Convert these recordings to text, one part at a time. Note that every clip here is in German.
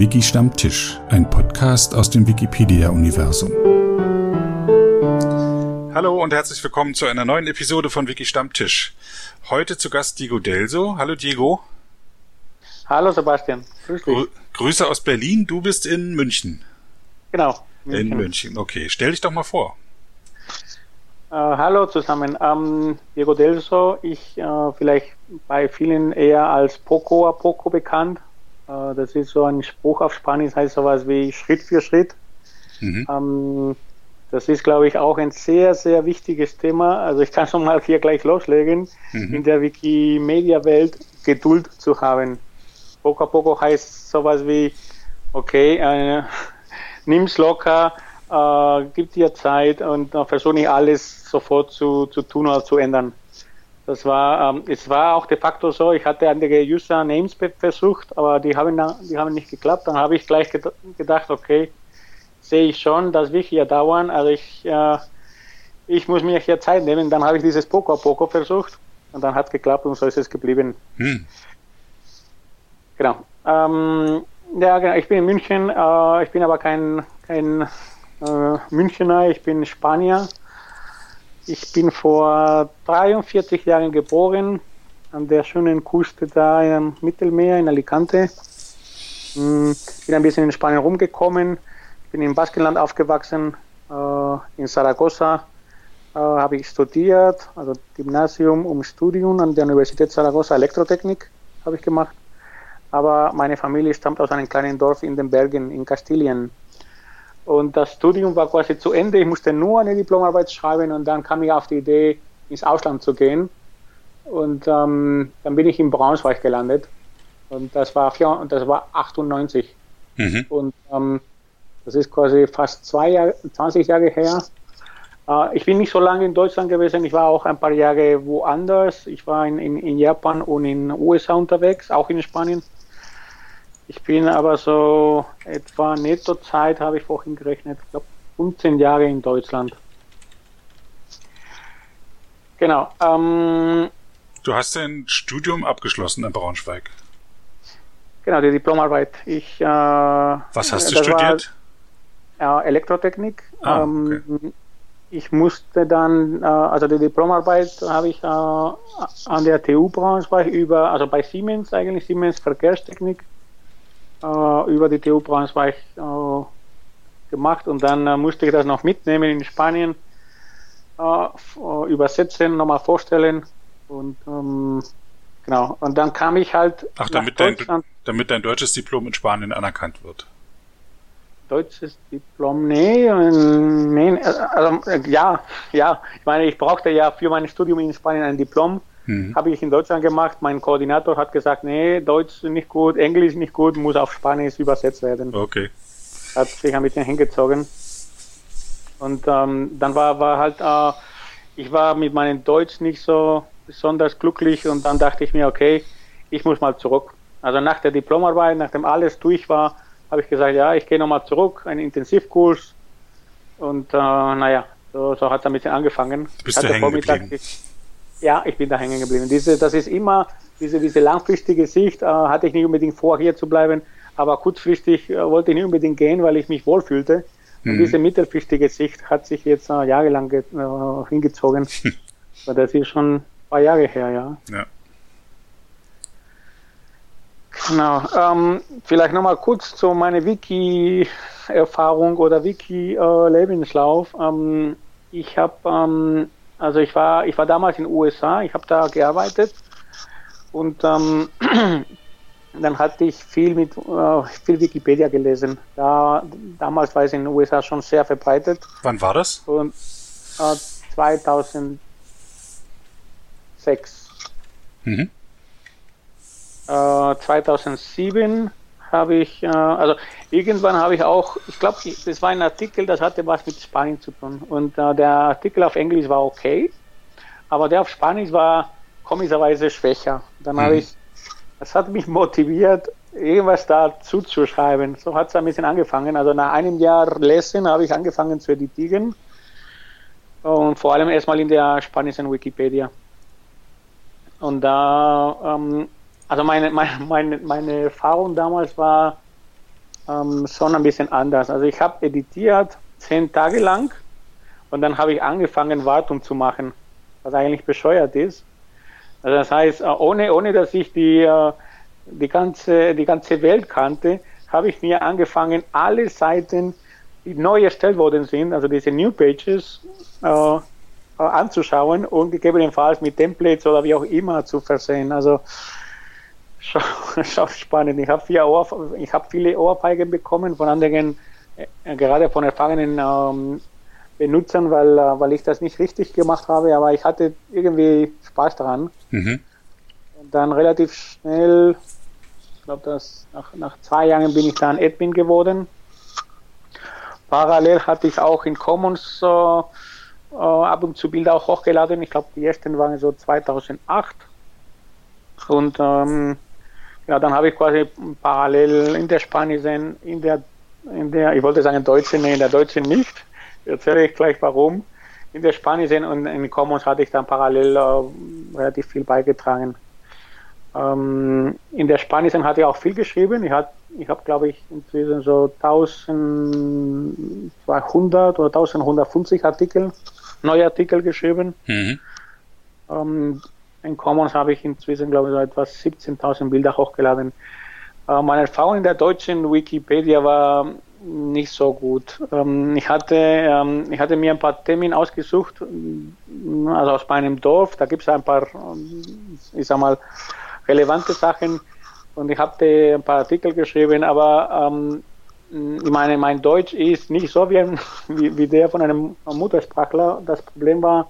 Wiki Stammtisch, ein Podcast aus dem Wikipedia-Universum. Hallo und herzlich willkommen zu einer neuen Episode von Wiki Stammtisch. Heute zu Gast Diego Delso. Hallo Diego. Hallo Sebastian. Grüß dich. Grüße aus Berlin. Du bist in München. Genau. München. In München. Okay. Stell dich doch mal vor. Uh, hallo zusammen. Um, Diego Delso, ich uh, vielleicht bei vielen eher als Poco a Poco bekannt. Uh, das ist so ein Spruch auf Spanisch, heißt sowas wie Schritt für Schritt. Mhm. Um, das ist, glaube ich, auch ein sehr, sehr wichtiges Thema. Also ich kann schon mal hier gleich loslegen, mhm. in der Wikimedia-Welt Geduld zu haben. Poco a poco heißt sowas wie, okay, äh, nimm's locker, äh, gib dir Zeit und äh, versuche nicht alles sofort zu, zu tun oder zu ändern. Das war, ähm, es war auch de facto so, ich hatte andere User-Names versucht, aber die haben, die haben nicht geklappt. Dann habe ich gleich gedacht, okay, sehe ich schon, das wird hier dauern. Also ich, äh, ich muss mir hier Zeit nehmen. Dann habe ich dieses Poco a Poco versucht und dann hat es geklappt und so ist es geblieben. Hm. Genau. Ähm, ja, genau. Ich bin in München. Äh, ich bin aber kein, kein äh, Münchner. Ich bin Spanier. Ich bin vor 43 Jahren geboren an der schönen Küste da im Mittelmeer in Alicante. Hm, bin ein bisschen in Spanien rumgekommen bin im Baskenland aufgewachsen, äh, in Saragossa äh, habe ich studiert, also Gymnasium um Studium an der Universität Saragossa Elektrotechnik habe ich gemacht. Aber meine Familie stammt aus einem kleinen Dorf in den Bergen in Kastilien. Und das Studium war quasi zu Ende. Ich musste nur eine Diplomarbeit schreiben und dann kam ich auf die Idee, ins Ausland zu gehen. Und ähm, dann bin ich in Braunschweig gelandet. Und das war, und das war 98. Mhm. Und ähm, das ist quasi fast zwei Jahre, 20 Jahre her. Äh, ich bin nicht so lange in Deutschland gewesen. Ich war auch ein paar Jahre woanders. Ich war in, in, in Japan und in den USA unterwegs, auch in Spanien. Ich bin aber so etwa Nettozeit, habe ich vorhin gerechnet, ich glaube 15 Jahre in Deutschland. Genau. Ähm, du hast dein Studium abgeschlossen in Braunschweig. Genau, die Diplomarbeit. Ich, äh, Was hast du studiert? äh, Elektrotechnik. Ah, ähm, okay. Ich musste dann, äh, also die Diplomarbeit habe ich äh, an der TU Braunschweig über, also bei Siemens eigentlich, Siemens Verkehrstechnik, äh, über die TU Braunschweig äh, gemacht und dann äh, musste ich das noch mitnehmen in Spanien, übersetzen, nochmal vorstellen und ähm, genau. Und dann kam ich halt. Ach, damit dein, damit dein deutsches Diplom in Spanien anerkannt wird deutsches Diplom, nee, nee also, ja, ja, ich meine, ich brauchte ja für mein Studium in Spanien ein Diplom, mhm. habe ich in Deutschland gemacht, mein Koordinator hat gesagt, nee, Deutsch nicht gut, Englisch nicht gut, muss auf Spanisch übersetzt werden. Okay. Hat sich ein bisschen hingezogen. Und ähm, dann war, war halt, äh, ich war mit meinem Deutsch nicht so besonders glücklich und dann dachte ich mir, okay, ich muss mal zurück. Also nach der Diplomarbeit, nachdem alles durch war, habe ich gesagt, ja, ich gehe nochmal zurück, einen Intensivkurs. Und äh, naja, so, so hat es ein bisschen angefangen. Bist du hängen geblieben? Ja, ich bin da hängen geblieben. Diese, das ist immer, diese, diese langfristige Sicht äh, hatte ich nicht unbedingt vor, hier zu bleiben, aber kurzfristig äh, wollte ich nicht unbedingt gehen, weil ich mich wohlfühlte. Und mhm. diese mittelfristige Sicht hat sich jetzt äh, jahrelang äh, hingezogen. das ist schon ein paar Jahre her, ja. ja. Genau. Ähm, vielleicht nochmal kurz zu meiner Wiki-Erfahrung oder Wiki-Lebenslauf. Ähm, ich habe, ähm, also ich war, ich war damals in den USA, ich habe da gearbeitet und ähm, dann hatte ich viel mit äh, viel Wikipedia gelesen. Da, damals war es in den USA schon sehr verbreitet. Wann war das? Und, äh, 2006. Mhm. 2007 äh, habe ich, äh, also irgendwann habe ich auch, ich glaube, das war ein Artikel, das hatte was mit Spanien zu tun. Und äh, der Artikel auf Englisch war okay, aber der auf Spanisch war komischerweise schwächer. Dann mhm. habe ich, das hat mich motiviert, irgendwas dazu zu schreiben. So hat es ein bisschen angefangen. Also nach einem Jahr Lesen habe ich angefangen zu editieren. Und vor allem erstmal in der spanischen Wikipedia. Und da ähm, also meine, meine, meine, meine Erfahrung damals war, ähm, schon ein bisschen anders. Also ich habe editiert zehn Tage lang und dann habe ich angefangen, Wartung zu machen, was eigentlich bescheuert ist. Also das heißt, äh, ohne, ohne dass ich die, äh, die, ganze, die ganze Welt kannte, habe ich mir angefangen, alle Seiten, die neu erstellt worden sind, also diese New Pages, äh, anzuschauen und gegebenenfalls mit Templates oder wie auch immer zu versehen. Also schon, schon spannend. Ich habe Ohr, ich habe viele Ohrfeigen bekommen von anderen, äh, gerade von erfahrenen ähm, Benutzern, weil, äh, weil ich das nicht richtig gemacht habe, aber ich hatte irgendwie Spaß daran. Mhm. Und dann relativ schnell, ich glaube, dass nach, nach zwei Jahren bin ich dann Admin geworden. Parallel hatte ich auch in Commons äh, äh, ab und zu Bilder auch hochgeladen. Ich glaube, die ersten waren so 2008. Und ähm, ja, dann habe ich quasi parallel in der spanischen, in der, in der, ich wollte sagen deutschen, nee, in der deutschen nicht. Erzähle ich gleich warum. In der spanischen und in Commons hatte ich dann parallel äh, relativ viel beigetragen. Ähm, in der spanischen hatte ich auch viel geschrieben. Ich, hat, ich habe, glaube ich, inzwischen so 1200 oder 1150 Artikel neue Artikel geschrieben. Mhm. Ähm, in Commons habe ich inzwischen, glaube ich, so etwas 17.000 Bilder hochgeladen. Äh, meine Erfahrung in der deutschen Wikipedia war nicht so gut. Ähm, ich, hatte, ähm, ich hatte mir ein paar Themen ausgesucht, also aus meinem Dorf. Da gibt es ein paar, ähm, ich sag mal, relevante Sachen. Und ich habe ein paar Artikel geschrieben, aber ähm, ich meine, mein Deutsch ist nicht so wie, wie, wie der von einem Muttersprachler. Das Problem war,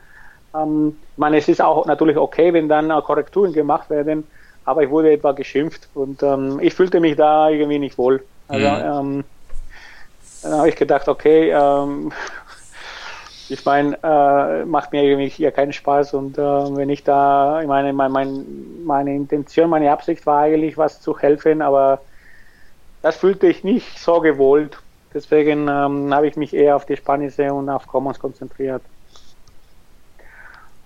meine, es ist auch natürlich okay, wenn dann Korrekturen gemacht werden, aber ich wurde etwa geschimpft und ähm, ich fühlte mich da irgendwie nicht wohl. Also mhm. ähm, dann habe ich gedacht, okay, ähm, ich meine, äh, macht mir irgendwie hier keinen Spaß und äh, wenn ich da, ich meine, mein, mein, meine Intention, meine Absicht war eigentlich, was zu helfen, aber das fühlte ich nicht so gewollt. Deswegen ähm, habe ich mich eher auf die spanische und auf Commons konzentriert.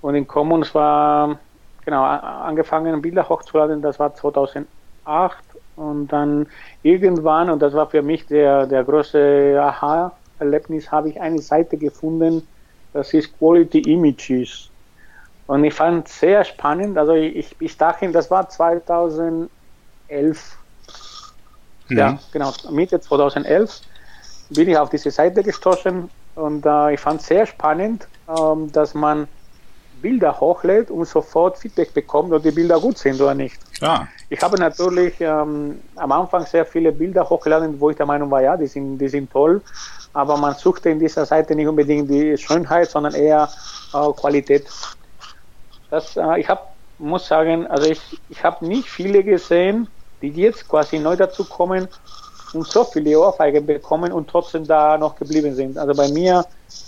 Und in Commons war, genau, angefangen Bilder hochzuladen, das war 2008 und dann irgendwann, und das war für mich der, der große Aha-Erlebnis, habe ich eine Seite gefunden, das ist Quality Images. Und ich fand es sehr spannend, also ich, bis dahin, das war 2011, Mhm. Ja, genau. Mitte 2011 bin ich auf diese Seite gestoßen und äh, ich fand es sehr spannend, ähm, dass man Bilder hochlädt und sofort Feedback bekommt, ob die Bilder gut sind oder nicht. Ah. Ich habe natürlich ähm, am Anfang sehr viele Bilder hochgeladen, wo ich der Meinung war, ja, die sind, die sind toll, aber man suchte in dieser Seite nicht unbedingt die Schönheit, sondern eher äh, Qualität. Das, äh, ich hab, muss sagen, also ich, ich habe nicht viele gesehen, die jetzt quasi neu dazu kommen und so viele Ohrfeigen bekommen und trotzdem da noch geblieben sind. Also bei mir,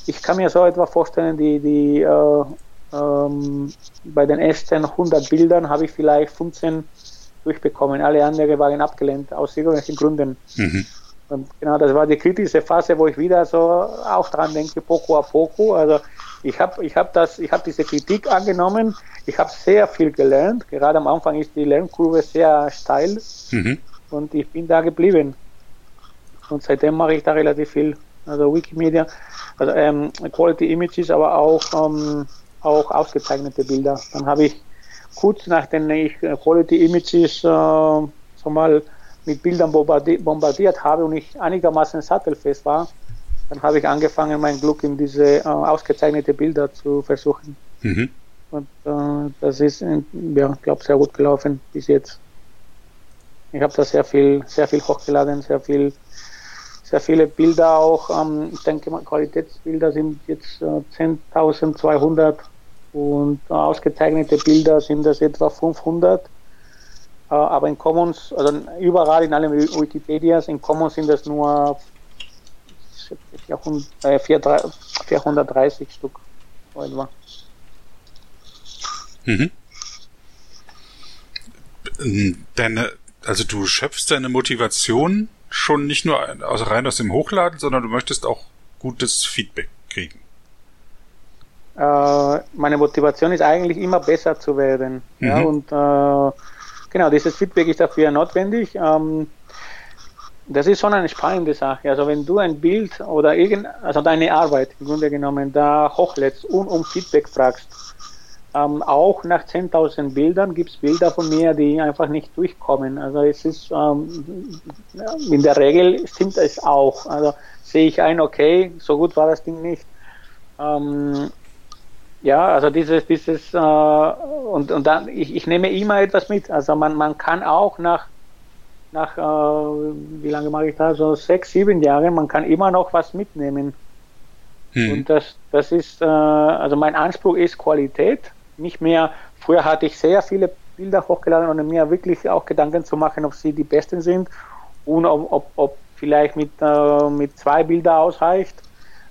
ich kann mir so etwa vorstellen, die, die äh, ähm, bei den ersten 100 Bildern habe ich vielleicht 15 durchbekommen. Alle anderen waren abgelehnt, aus irgendwelchen Gründen. Mhm. Und genau, das war die kritische Phase, wo ich wieder so auch dran denke, poco a poco. Also ich habe ich hab das, ich habe diese Kritik angenommen. Ich habe sehr viel gelernt. Gerade am Anfang ist die Lernkurve sehr steil mhm. und ich bin da geblieben. Und seitdem mache ich da relativ viel. Also Wikimedia, also ähm, Quality Images, aber auch ähm, auch ausgezeichnete Bilder. Dann habe ich kurz nachdem ich äh, Quality Images äh, so mal mit Bildern bombardiert, bombardiert habe und ich einigermaßen sattelfest war, dann habe ich angefangen, mein Glück in diese äh, ausgezeichnete Bilder zu versuchen. Mhm. Und äh, das ist, ja, glaube sehr gut gelaufen bis jetzt. Ich habe da sehr viel, sehr viel hochgeladen, sehr viel, sehr viele Bilder auch. Ähm, ich denke mal, Qualitätsbilder sind jetzt äh, 10.200 und ausgezeichnete Bilder sind das etwa 500. Äh, aber in Commons, also überall in allen Wikipedias, in Commons sind das nur 430 äh, Stück etwa. Mhm. Deine, also du schöpfst deine Motivation schon nicht nur rein aus dem Hochladen, sondern du möchtest auch gutes Feedback. Äh, meine Motivation ist eigentlich immer besser zu werden. Mhm. Ja, und äh, genau, dieses Feedback ist dafür notwendig. Ähm, das ist schon eine spannende Sache. Also wenn du ein Bild oder irgend, also deine Arbeit im Grunde genommen da hochlädst und um Feedback fragst, ähm, auch nach 10.000 Bildern gibt es Bilder von mir, die einfach nicht durchkommen. Also es ist ähm, in der Regel stimmt es auch. Also sehe ich ein, okay, so gut war das Ding nicht. Ähm, ja, also dieses, dieses äh, und, und dann ich, ich nehme immer etwas mit. Also man, man kann auch nach nach, äh, wie lange mache ich da? So sechs, sieben Jahren, man kann immer noch was mitnehmen. Hm. Und das, das ist, äh, also mein Anspruch ist Qualität, nicht mehr, früher hatte ich sehr viele Bilder hochgeladen und mir wirklich auch Gedanken zu machen, ob sie die besten sind und ob, ob, ob vielleicht mit, äh, mit zwei Bildern ausreicht.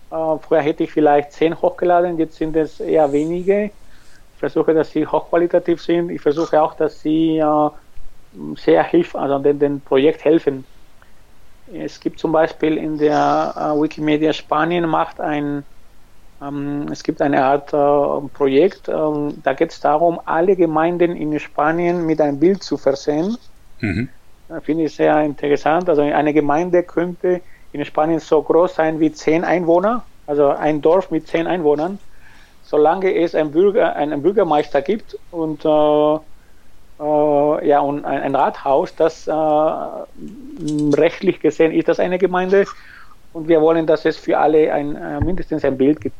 Äh, früher hätte ich vielleicht zehn hochgeladen, jetzt sind es eher wenige. Ich versuche, dass sie hochqualitativ sind. Ich versuche auch, dass sie äh, sehr hilf, also den, den Projekt helfen. Es gibt zum Beispiel in der äh, Wikimedia Spanien macht ein, ähm, es gibt eine Art äh, Projekt, ähm, da geht es darum, alle Gemeinden in Spanien mit einem Bild zu versehen. Mhm. Finde ich sehr interessant. Also eine Gemeinde könnte in Spanien so groß sein wie zehn Einwohner, also ein Dorf mit zehn Einwohnern, solange es einen, Bürger, einen Bürgermeister gibt und äh, äh, ja, und ein, ein, Rathaus, das äh, rechtlich gesehen ist das eine Gemeinde und wir wollen, dass es für alle ein, äh, mindestens ein Bild gibt.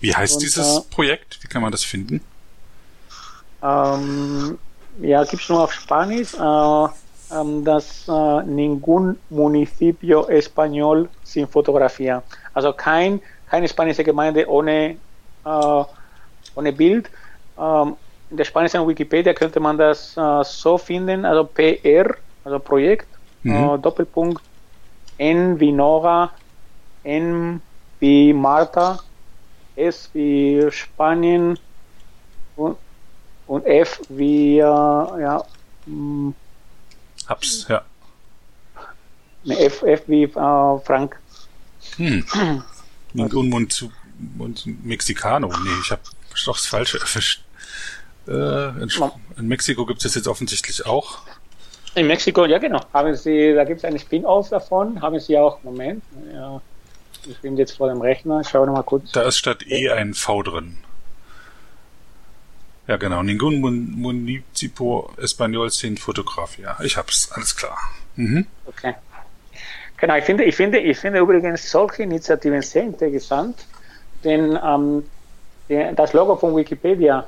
Wie heißt und, dieses äh, Projekt? Wie kann man das finden? Ähm, ja, gibt es nur auf Spanisch. Äh, ähm, das äh, Ningún Municipio Español sin Fotografía. Also kein, keine spanische Gemeinde ohne, ohne Bild. Ähm, in der spanischen Wikipedia könnte man das äh, so finden, also PR, also Projekt, mhm. äh, Doppelpunkt N wie Nora, N wie Marta, S wie Spanien und, und F wie, äh, ja, mh, Hab's, ja. F, F wie äh, Frank. Hm. Und, und, und Mexicano. Nee, ich habe doch das Falsche erwischt. Äh, in, in, Mexiko gibt es jetzt offensichtlich auch. In Mexiko, ja genau. Haben Sie, da gibt es einen Spin-off davon, haben Sie auch, Moment, ja, ich bin jetzt vor dem Rechner, schau noch mal kurz. Da ist statt E ein V drin. Ja genau, Ningún Municipio Español sin Fotografía. Ich hab's, alles klar. Mhm. Okay. Genau, ich finde, ich finde, ich finde übrigens solche Initiativen sehr interessant, denn ähm, das Logo von Wikipedia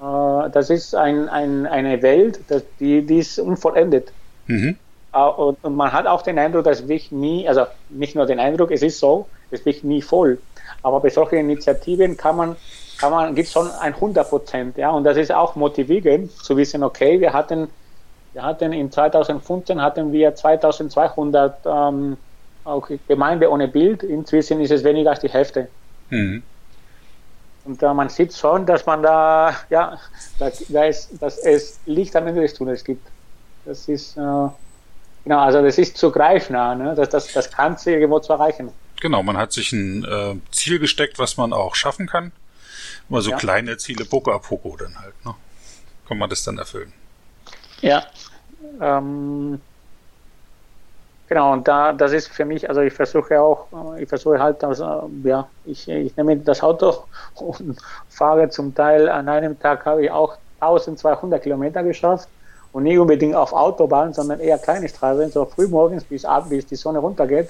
äh, das ist ein, ein, eine Welt, die, die ist unvollendet. Mhm. Äh, und, und, man hat auch den Eindruck, dass wir nie, also nicht nur den Eindruck, es ist so, es wird nie voll. Aber bei solchen Initiativen kann man, kann man, gibt es schon ein 100 Prozent, ja, und das ist auch motivierend zu wissen, okay, wir hatten, wir hatten in 2015 hatten wir 2200 ähm, Gemeinde ohne Bild, inzwischen ist es weniger als die Hälfte. Mhm. Und äh, man sieht schon, dass man da, ja, da, da ist, dass es Licht am Ende des Tunnels gibt. Das ist, äh, genau, also das ist zu greifnah, ne? das, das, das kann sie irgendwo zu erreichen. Genau, man hat sich ein äh, Ziel gesteckt, was man auch schaffen kann. Immer so ja. kleine Ziele, Poco a Poco dann halt, ne? Kann man das dann erfüllen. Ja. Ähm, Genau, und da, das ist für mich, also ich versuche auch, äh, ich versuche halt, also, ja, ich, ich nehme das Auto und fahre zum Teil, an einem Tag habe ich auch 1200 Kilometer geschafft und nicht unbedingt auf Autobahn, sondern eher kleine Straßen, so früh morgens bis abends, bis die Sonne runtergeht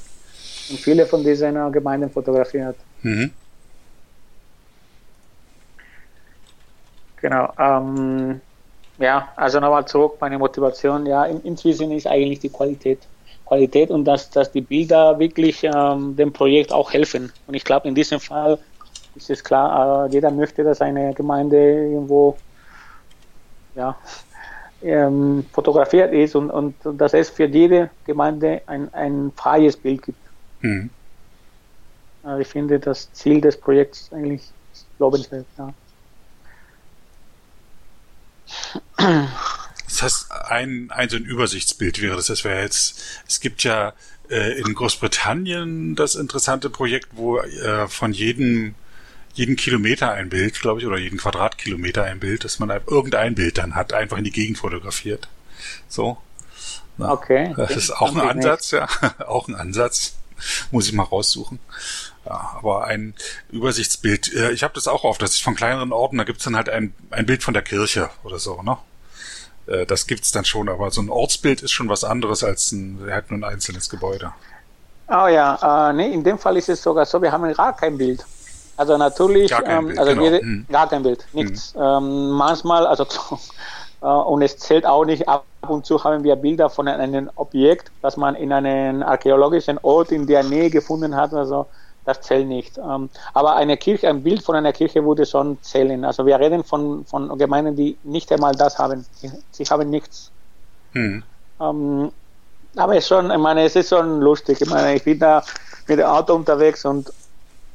und viele von diesen Gemeinden fotografiert. Mhm. Genau, ähm, ja, also nochmal zurück, meine Motivation, ja, inzwischen ist eigentlich die Qualität. Qualität und dass, dass die Bilder wirklich ähm, dem Projekt auch helfen. Und ich glaube, in diesem Fall ist es klar, äh, jeder möchte, dass eine Gemeinde irgendwo ja, ähm, fotografiert ist und, und, und, dass es für jede Gemeinde ein, ein freies Bild gibt. Mhm. Also ich finde das Ziel des Projekts eigentlich lobenswert. Ja. Das heißt, ein, ein so ein Übersichtsbild wäre das. Das wäre jetzt, es gibt ja äh, in Großbritannien das interessante Projekt, wo äh, von jedem jeden Kilometer ein Bild, glaube ich, oder jeden Quadratkilometer ein Bild, dass man irgendein Bild dann hat, einfach in die Gegend fotografiert. So. Na, okay. Das ist auch ein Ansatz, ja. auch ein Ansatz. Muss ich mal raussuchen. Ja, aber ein Übersichtsbild. Äh, ich habe das auch oft, dass ich von kleineren Orten, da gibt's dann halt ein, ein Bild von der Kirche oder so, ne? Äh, das gibt's dann schon, aber so ein Ortsbild ist schon was anderes als ein, halt nur ein einzelnes Gebäude. Oh ja, äh, nee, in dem Fall ist es sogar so, wir haben gar kein Bild. Also natürlich, ähm, Bild, also genau. jede, hm. gar kein Bild, nichts. Hm. Ähm, manchmal, also äh, und es zählt auch nicht, ab und zu haben wir Bilder von einem Objekt, das man in einem archäologischen Ort in der Nähe gefunden hat. Also das zählt nicht. Ähm, aber eine Kirche, ein Bild von einer Kirche würde schon zählen. Also wir reden von, von Gemeinden, die nicht einmal das haben. Sie haben nichts. Hm. Ähm, aber es schon, ich meine, es ist schon lustig. Ich meine, ich bin da mit dem Auto unterwegs und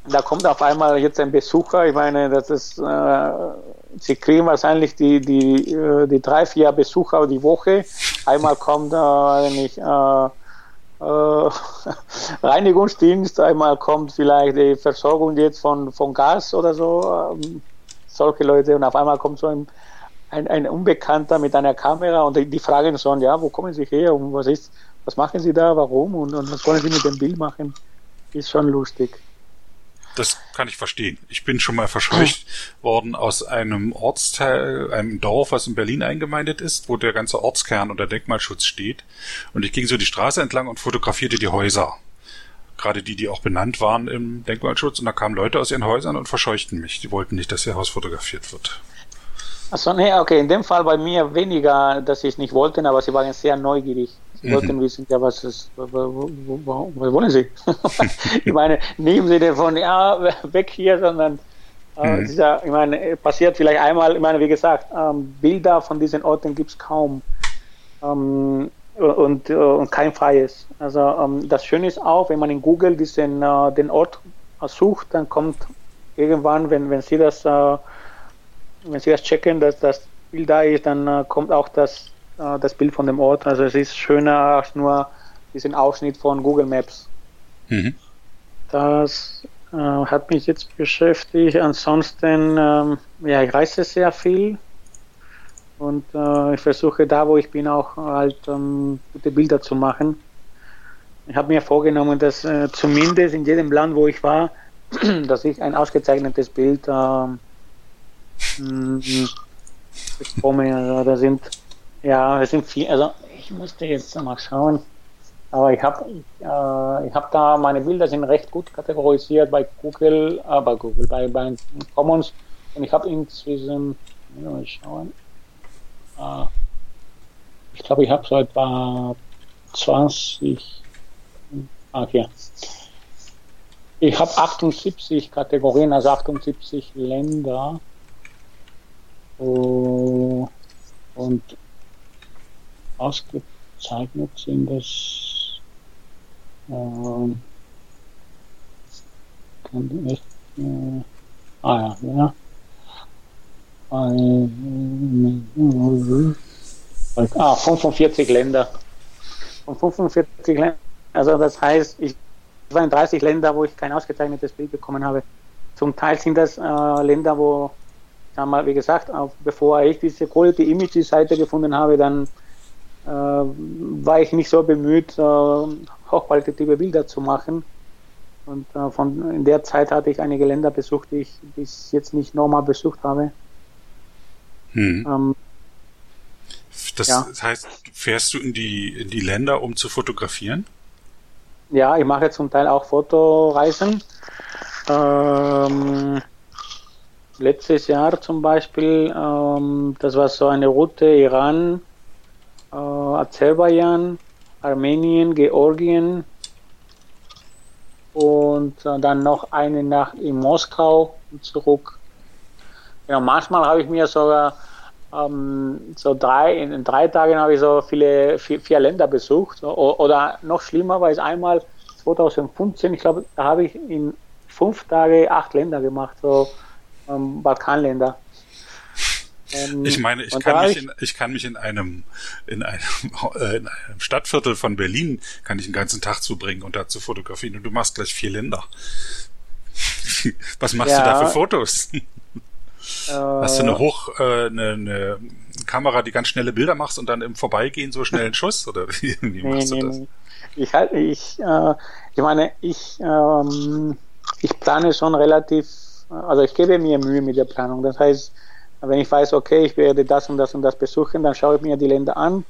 da kommt auf einmal jetzt ein Besucher. Ich meine, das ist, äh, sie kriegen wahrscheinlich die, die, äh, die drei, vier Besucher die Woche. Einmal kommt äh, nicht, äh, äh, Reinigungsdienst, einmal kommt vielleicht die Versorgung jetzt von, von Gas oder so, ähm, solche Leute und auf einmal kommt so ein, ein, ein Unbekannter mit einer Kamera und die, die, fragen schon, ja, wo kommen Sie her und was ist, was machen Sie da, warum und, und was wollen Sie mit dem Bild machen, ist schon lustig. Das kann ich verstehen. Ich bin schon mal verscheucht worden aus einem Ortsteil, einem Dorf, was in Berlin eingemeindet ist, wo der ganze Ortskern unter Denkmalschutz steht. Und ich ging so die Straße entlang und fotografierte die Häuser. Gerade die, die auch benannt waren im Denkmalschutz. Und da kamen Leute aus ihren Häusern und verscheuchten mich. Die wollten nicht, dass ihr Haus fotografiert wird. Achso, nee, okay. In dem Fall bei mir weniger, dass sie es nicht wollten, aber sie waren sehr neugierig. Sie mhm. wollten wissen, ja, was ist, was wollen Sie? ich meine, nehmen Sie den von, ja, weg hier, sondern äh, mhm. ja, ich meine, passiert vielleicht einmal, ich meine, wie gesagt, ähm, Bilder von diesen Orten gibt es kaum ähm, und, äh, und kein freies. Also ähm, das Schöne ist auch, wenn man in Google diesen, äh, den Ort sucht, dann kommt irgendwann, wenn, wenn Sie das, äh, wenn Sie das checken, dass das Bild da ist, dann äh, kommt auch das äh, das Bild von dem Ort. Also es ist schöner als nur diesen Ausschnitt von Google Maps. Mhm. Das äh, hat mich jetzt beschäftigt. Ansonsten, ähm, ja, ich reise sehr viel und äh, ich versuche da, wo ich bin, auch halt ähm, gute Bilder zu machen. Ich habe mir vorgenommen, dass äh, zumindest in jedem Land, wo ich war, dass ich ein ausgezeichnetes Bild äh, bekomme. Also da sind ja, es sind viel, also ich musste jetzt mal schauen. Aber ich habe äh, ich hab da, meine Bilder sind recht gut kategorisiert bei Google, äh, bei Google, bei, bei Commons. Und ich habe inzwischen, mal schauen, äh, ich glaube, ich habe so etwa 20, ah, hier. Ich habe 78 Kategorien, also 78 Länder. Oh, und ausgezeichnet sind es ähm, echt, äh, ah ja, ja. Ah, 45 Länder. Von 45 Ländern. Also das heißt, ich war in 30 Länder, wo ich kein ausgezeichnetes Bild bekommen habe. Zum Teil sind das äh, Länder, wo, sagen mal, wie gesagt, auch bevor ich diese Quality Image Seite gefunden habe, dann äh, war ich nicht so bemüht, äh, hochqualitative Bilder zu machen. Und äh, von in der Zeit hatte ich einige Länder besucht, die ich bis jetzt nicht nochmal besucht habe. Hm. Ähm, das ja. heißt, fährst du in die, in die Länder, um zu fotografieren? Ja, ich mache zum Teil auch Fotoreisen. Ähm, letztes Jahr zum Beispiel, ähm, das war so eine Route Iran, äh, Aserbaidschan, Armenien, Georgien und äh, dann noch eine Nacht in Moskau und zurück. Ja, manchmal habe ich mir sogar ähm, so drei, in drei Tagen habe ich so viele, vier, vier Länder besucht. Oder noch schlimmer war es einmal 2015, ich glaube, da habe ich in fünf Tagen acht Länder gemacht, so ähm, Balkanländer. Ähm, ich meine, ich kann, mich in, ich kann mich in einem, in einem, äh, in einem Stadtviertel von Berlin kann ich einen ganzen Tag zubringen und dazu fotografieren und du machst gleich vier Länder. Was machst ja. du da für Fotos? Äh, Hast du eine hoch, äh, eine, eine Kamera, die ganz schnelle Bilder machst und dann im Vorbeigehen so schnell einen Schuss? Oder wie, wie machst nee, du das? Nee. Ich halte, ich, äh, ich meine, ich, ähm, ich plane schon relativ, also ich gebe mir Mühe mit der Planung. Das heißt, wenn ich weiß, okay, ich werde das und das und das besuchen, dann schaue ich mir die Länder an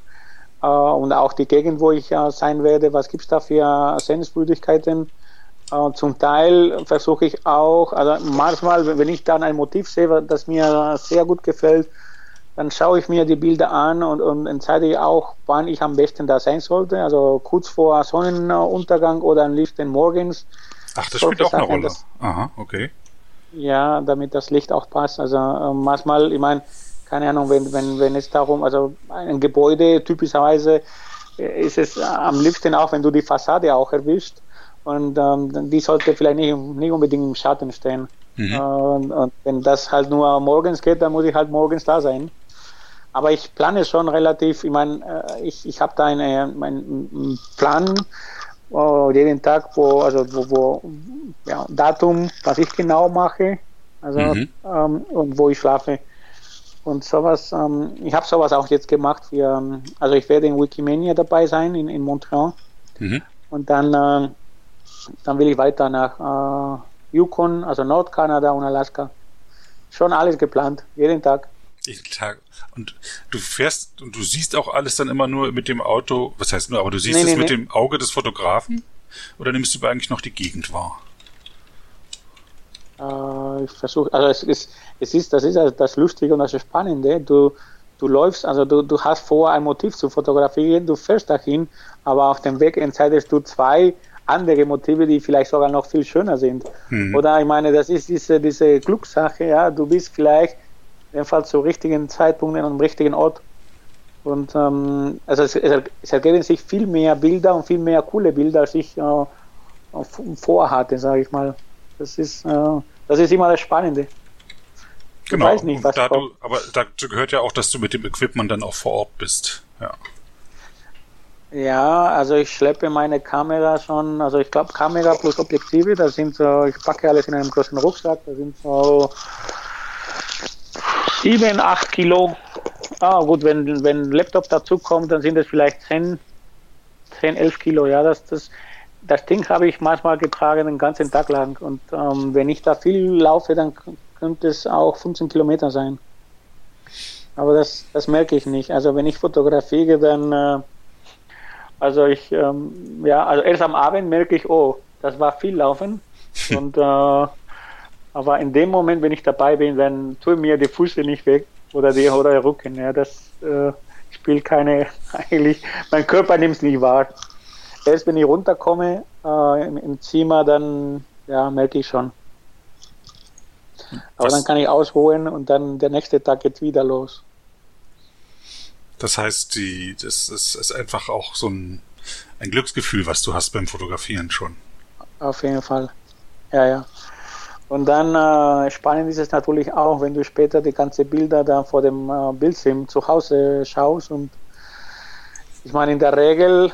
äh, und auch die Gegend, wo ich äh, sein werde, was gibt es da für Sehenswürdigkeiten. Äh, zum Teil versuche ich auch, also manchmal, wenn ich dann ein Motiv sehe, das mir sehr gut gefällt, dann schaue ich mir die Bilder an und, und entscheide auch, wann ich am besten da sein sollte. Also kurz vor Sonnenuntergang oder am liebsten morgens. Ach, das spielt auch eine Rolle. Das, Aha, okay. Ja, damit das Licht auch passt. Also äh, manchmal, ich meine, keine Ahnung, wenn, wenn, wenn es darum, also ein Gebäude typischerweise äh, ist es am liebsten auch, wenn du die Fassade auch erwischt und ähm, die sollte vielleicht nicht, nicht unbedingt im Schatten stehen. Mhm. Und, und, wenn das halt nur morgens geht, dann muss ich halt morgens da sein. Aber ich plane schon relativ, ich meine, äh, ich, ich habe da einen, einen Plan, uh, jeden Tag, wo, also wo, wo ja, Datum, was ich genau mache, also mhm. ähm, und wo ich schlafe. Und sowas, ähm, ich habe sowas auch jetzt gemacht. Für, ähm, also ich werde in Wikimania dabei sein in, in Montreal. Mhm. Und dann, äh, dann will ich weiter nach äh, Yukon, also Nordkanada und Alaska. Schon alles geplant, jeden Tag. Jeden Tag. Und du fährst und du siehst auch alles dann immer nur mit dem Auto, was heißt nur, aber du siehst nee, es nee, mit nee. dem Auge des Fotografen? Oder nimmst du eigentlich noch die Gegend wahr? Äh, ich versuche, also es ist, es ist, das ist das Lustige und das Spannende. Du, du läufst, also du, du hast vor, ein Motiv zu fotografieren, du fährst dahin, aber auf dem Weg entscheidest du zwei andere Motive, die vielleicht sogar noch viel schöner sind. Mhm. Oder ich meine, das ist diese, diese Glückssache, ja, du bist vielleicht jedenfalls zu richtigen Zeitpunkten am richtigen Ort. Und ähm, also es, es, ergeben sich viel mehr Bilder und viel mehr coole Bilder, als ich äh, vorhatte, sage ich mal. Das ist, äh, das ist immer das Spannende. Ich genau, weiß nicht, was da du, aber dazu gehört ja auch, dass du mit dem Equipment dann auch vor Ort bist. Ja. Ja, also ich schleppe meine Kamera schon, also ich glaube Kamera plus Objektive, das sind so, ich packe alles in einem großen Rucksack, da sind so 7, 8 Kilo. Ah, gut, wenn, wenn Laptop dazu kommt, dann sind es vielleicht 10, 10 11 Kilo. Ja, das, das, das Ding habe ich manchmal getragen den ganzen Tag lang. Und ähm, wenn ich da viel laufe, dann könnte es auch 15 Kilometer sein. Aber das, das merke ich nicht. Also wenn ich fotografiere, dann, äh, also ich, ähm, ja, also erst am Abend merke ich, oh, das war viel Laufen. Und äh, aber in dem Moment, wenn ich dabei bin, dann tue mir die Füße nicht weg oder die oder der Rücken. Ja, das äh, spielt keine, eigentlich, mein Körper nimmt es nicht wahr. Erst wenn ich runterkomme äh, im, im, Zimmer, dann ja, merke ich schon. Aber was? dann kann ich ausruhen und dann der nächste Tag geht wieder los. Das heißt, die, das ist, ist einfach auch so ein, ein Glücksgefühl, was du hast beim Fotografieren schon. Auf jeden Fall. Ja, ja. Und dann äh, spannend ist es natürlich auch, wenn du später die ganzen Bilder da vor dem äh, Bildschirm zu Hause schaust. Und ich meine, in der Regel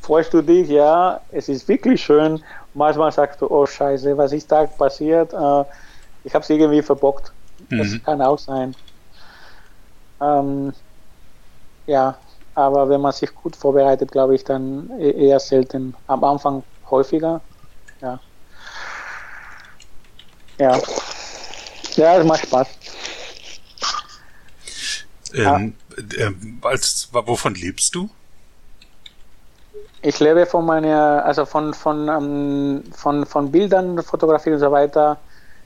freust du dich, ja, es ist wirklich schön. Manchmal sagst du, oh Scheiße, was ist da passiert? Äh, ich habe es irgendwie verbockt. Mhm. Das kann auch sein. Ähm, ja, aber wenn man sich gut vorbereitet, glaube ich, dann e-, eher selten. Am Anfang häufiger. Ja. Ja. Ja, es macht Spaß. Ähm, ja. äh, als, wovon lebst du? Ich lebe von meiner, also von, von, ähm, von, von Bildern, Fotografie und so weiter,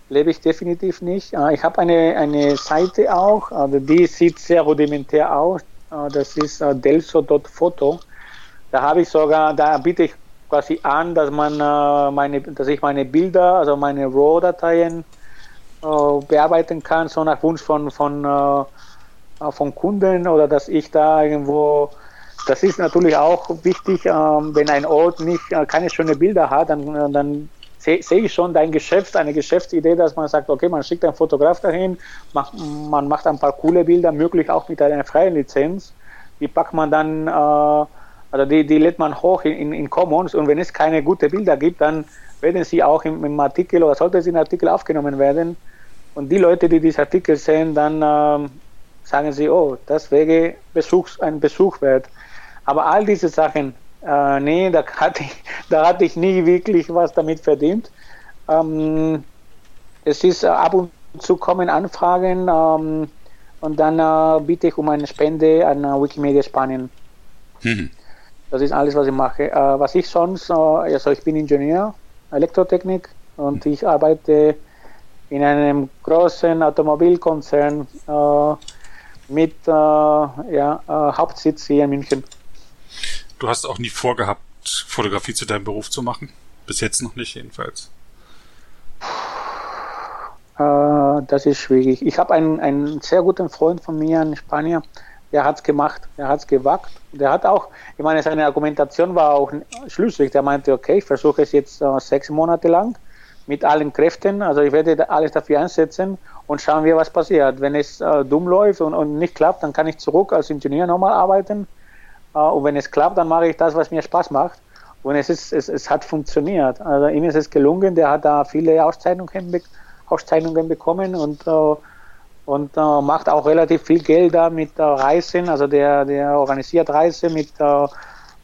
lebe ich definitiv nicht. Äh, ich habe eine, eine Seite auch, also die sieht sehr rudimentär aus. Äh, das ist äh, delso.foto. Da habe ich sogar, da biete ich quasi an, dass man äh, meine, dass ich meine Bilder, also meine RAW-Dateien äh, bearbeiten kann, so nach Wunsch von, von, von Kunden oder dass ich da irgendwo das ist natürlich auch wichtig, ähm, wenn ein Ort nicht keine schönen Bilder hat, dann, dann sehe seh ich schon dein Geschäft, eine Geschäftsidee, dass man sagt, okay, man schickt einen Fotograf dahin, macht, man macht ein paar coole Bilder, möglich auch mit einer freien Lizenz. Die packt man dann äh, also die, die lädt man hoch in, in Commons und wenn es keine guten Bilder gibt, dann werden sie auch im, im Artikel oder sollte sie in Artikel aufgenommen werden. Und die Leute, die diesen Artikel sehen, dann ähm, sagen sie, oh, das wäre Besuchs, ein Besuch wert. Aber all diese Sachen, äh, nee, da hatte, ich, da hatte ich nie wirklich was damit verdient. Ähm, es ist äh, ab und zu kommen Anfragen ähm, und dann äh, biete ich um eine Spende an äh, Wikimedia Spanien. Mhm. Das ist alles, was ich mache. Äh, was ich sonst, äh, also ich bin Ingenieur, Elektrotechnik und ich arbeite in einem großen Automobilkonzern mit ja, Hauptsitz hier in München. Du hast auch nie vorgehabt, Fotografie zu deinem Beruf zu machen? Bis jetzt noch nicht jedenfalls. Äh, das ist schwierig. Ich habe einen, einen sehr guten Freund von mir, einen Spanier, der hat es gemacht, der hat es gewagt. Der hat auch, ich meine, seine Argumentation war auch schlüssig. Der meinte, okay, ich versuche es jetzt äh, sechs Monate lang mit allen Kräften. Also ich werde alles dafür einsetzen und schauen wir, was passiert. Wenn es äh, dumm läuft und, und, nicht klappt, dann kann ich zurück als Ingenieur nochmal arbeiten. Äh, und wenn es klappt, dann mache ich das, was mir Spaß macht. Und es, ist, es, es hat funktioniert. Also ihm ist es gelungen, der hat da viele Auszeichnungen, Auszeichnungen bekommen und äh, und äh, macht auch relativ viel Geld da mit äh, Reisen. Also der, der organisiert Reisen mit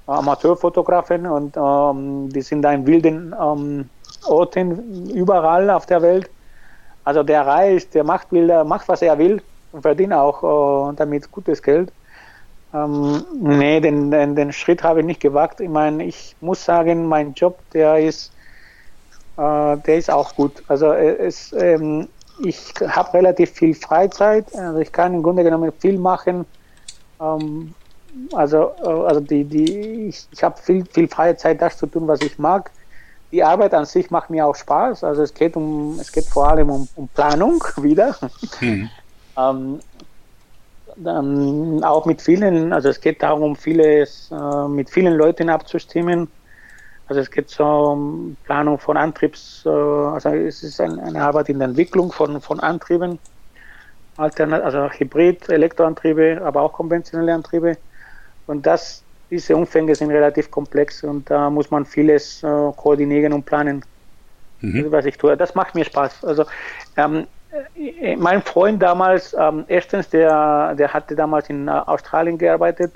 Amateurfotografen und ähm, die sind da in wilden ähm, Orten überall auf der Welt. Also der reist, der macht Bilder, macht was er will und verdient auch damit gutes Geld. Ähm, nee, den, den, den Schritt habe ich nicht gewagt. Ich meine, ich muss sagen, mein Job, der ist, äh, der ist auch gut. Also äh, es, ähm, ich habe relativ viel Freizeit. Also ich kann im Grunde genommen viel machen. Ähm, also, äh, also die, die, ich, ich habe viel, viel freie Zeit, das zu tun, was ich mag. Die Arbeit an sich macht mir auch Spaß. Also es geht um, es geht vor allem um, um Planung wieder. Mhm. ähm, dann auch mit vielen, also es geht darum, vieles äh, mit vielen Leuten abzustimmen also es geht so um Planung von Antriebs, äh, also es ist eine Arbeit in der Entwicklung von, von Antrieben, Alternat also Hybrid, Elektroantriebe, aber auch konventionelle Antriebe. Und das, diese Umfänge sind relativ komplex und da muss man vieles äh, koordinieren und planen. Mhm. Was ich tue. Das macht mir Spaß. Also ähm, äh, mein Freund damals, ähm, erstens, der, der hatte damals in Australien gearbeitet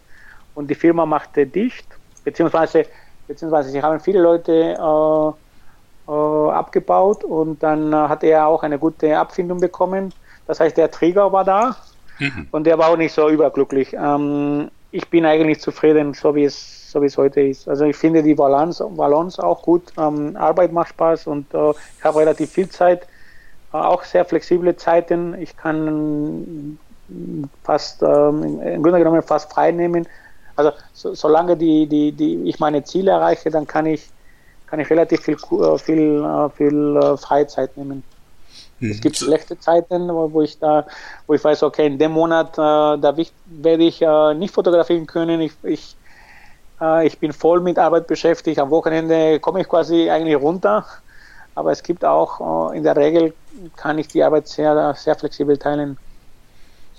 und die Firma machte dicht, beziehungsweise beziehungsweise sie haben viele Leute äh, äh, abgebaut und dann äh, hat er auch eine gute Abfindung bekommen. Das heißt, der Träger war da mhm. und der war auch nicht so überglücklich. Ähm, ich bin eigentlich zufrieden, so wie es so wie es heute ist. Also ich finde die Balance, Balance auch gut. Ähm, Arbeit macht Spaß und äh, ich habe relativ viel Zeit, äh, auch sehr flexible Zeiten. Ich kann fast ähm, im Grunde genommen fast frei nehmen. Also so, solange die, die, die ich meine Ziele erreiche, dann kann ich, kann ich relativ viel, äh, viel, äh, viel äh, Freizeit nehmen. Mhm. Es gibt schlechte Zeiten, wo ich da, wo ich weiß, okay, in dem Monat, da werde ich nicht fotografieren können. Ich, ich, ich bin voll mit Arbeit beschäftigt. Am Wochenende komme ich quasi eigentlich runter. Aber es gibt auch, in der Regel kann ich die Arbeit sehr, sehr flexibel teilen.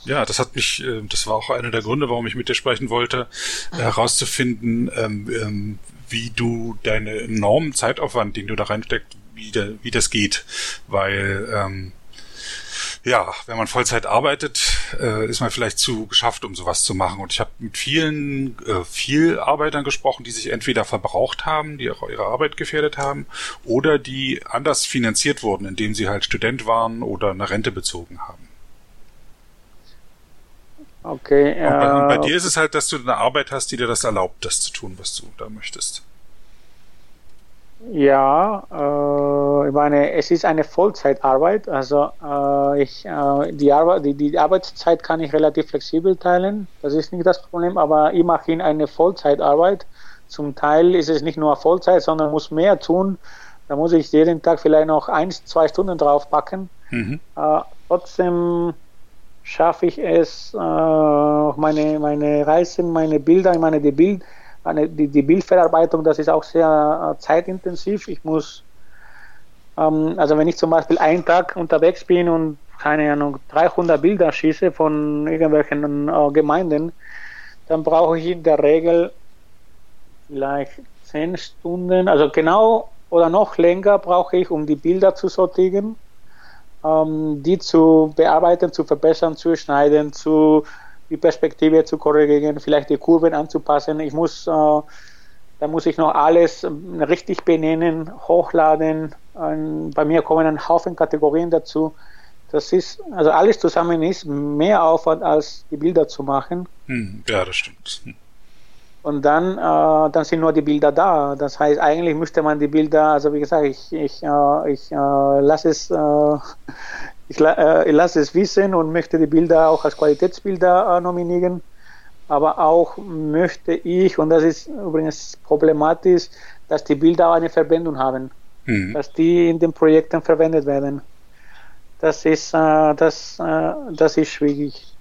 Ja, das hat mich, äh, das war auch einer der Gründe, warum ich mit dir sprechen wollte, herauszufinden, ähm, ähm, wie du deine enormen Zeitaufwand, den du da reinsteckst, wie das geht. Weil, ähm, ja, wenn man Vollzeit arbeitet, äh, ist man vielleicht zu geschafft, um sowas zu machen. Und ich habe mit vielen, äh, viel Arbeitern gesprochen, die sich entweder verbraucht haben, die auch ihre Arbeit gefährdet haben, oder die anders finanziert wurden, indem sie halt Student waren oder eine Rente bezogen haben. Okay. Und bei, und bei, dir ist es halt, dass du eine Arbeit hast, die dir das erlaubt, das zu tun, was du da möchtest. Ja, äh, ich meine, es ist eine Vollzeitarbeit. Also äh, ich, äh, die, Arbeit, die, die Arbeitszeit kann ich relativ flexibel teilen. Das ist nicht das Problem, aber immerhin eine Vollzeitarbeit. Zum Teil ist es nicht nur Vollzeit, sondern muss mehr tun. Da muss ich jeden Tag vielleicht noch ein, zwei Stunden draufpacken. Mhm. Äh, trotzdem schaffe ich es, äh, meine, meine Reisen, meine Bilder, meine die, Bild, meine, die, die Bildverarbeitung, das ist auch sehr äh, zeitintensiv. Ich muss, ähm, also wenn ich zum Beispiel einen Tag unterwegs bin und keine Ahnung, 300 Bilder schieße von irgendwelchen äh, Gemeinden, dann brauche ich in der Regel vielleicht 10 Stunden, also genau oder noch länger brauche ich, um die Bilder zu sortieren ähm, die zu bearbeiten, zu verbessern, zu schneiden, zu die Perspektive zu korrigieren, vielleicht die Kurven anzupassen. Ich muss, äh, da muss ich noch alles ähm, richtig benennen, hochladen. Ähm, bei mir kommen ein Haufen Kategorien dazu. Das ist, also alles zusammen ist mehr Aufwand als die Bilder zu machen. Hm, ja, das stimmt. Hm. Und dann, äh, dann sind nur die Bilder da. Das heißt, eigentlich müsste man die Bilder, also wie gesagt, ich, ich, äh, ich äh, lasse es, äh, ich, äh, ich lasse es wissen und möchte die Bilder auch als Qualitätsbilder äh, nominieren. Aber auch möchte ich, und das ist übrigens problematisch, dass die Bilder auch eine Verbindung haben, mhm. dass die in den Projekten verwendet werden. Das ist, äh, das, äh, das ist schwierig.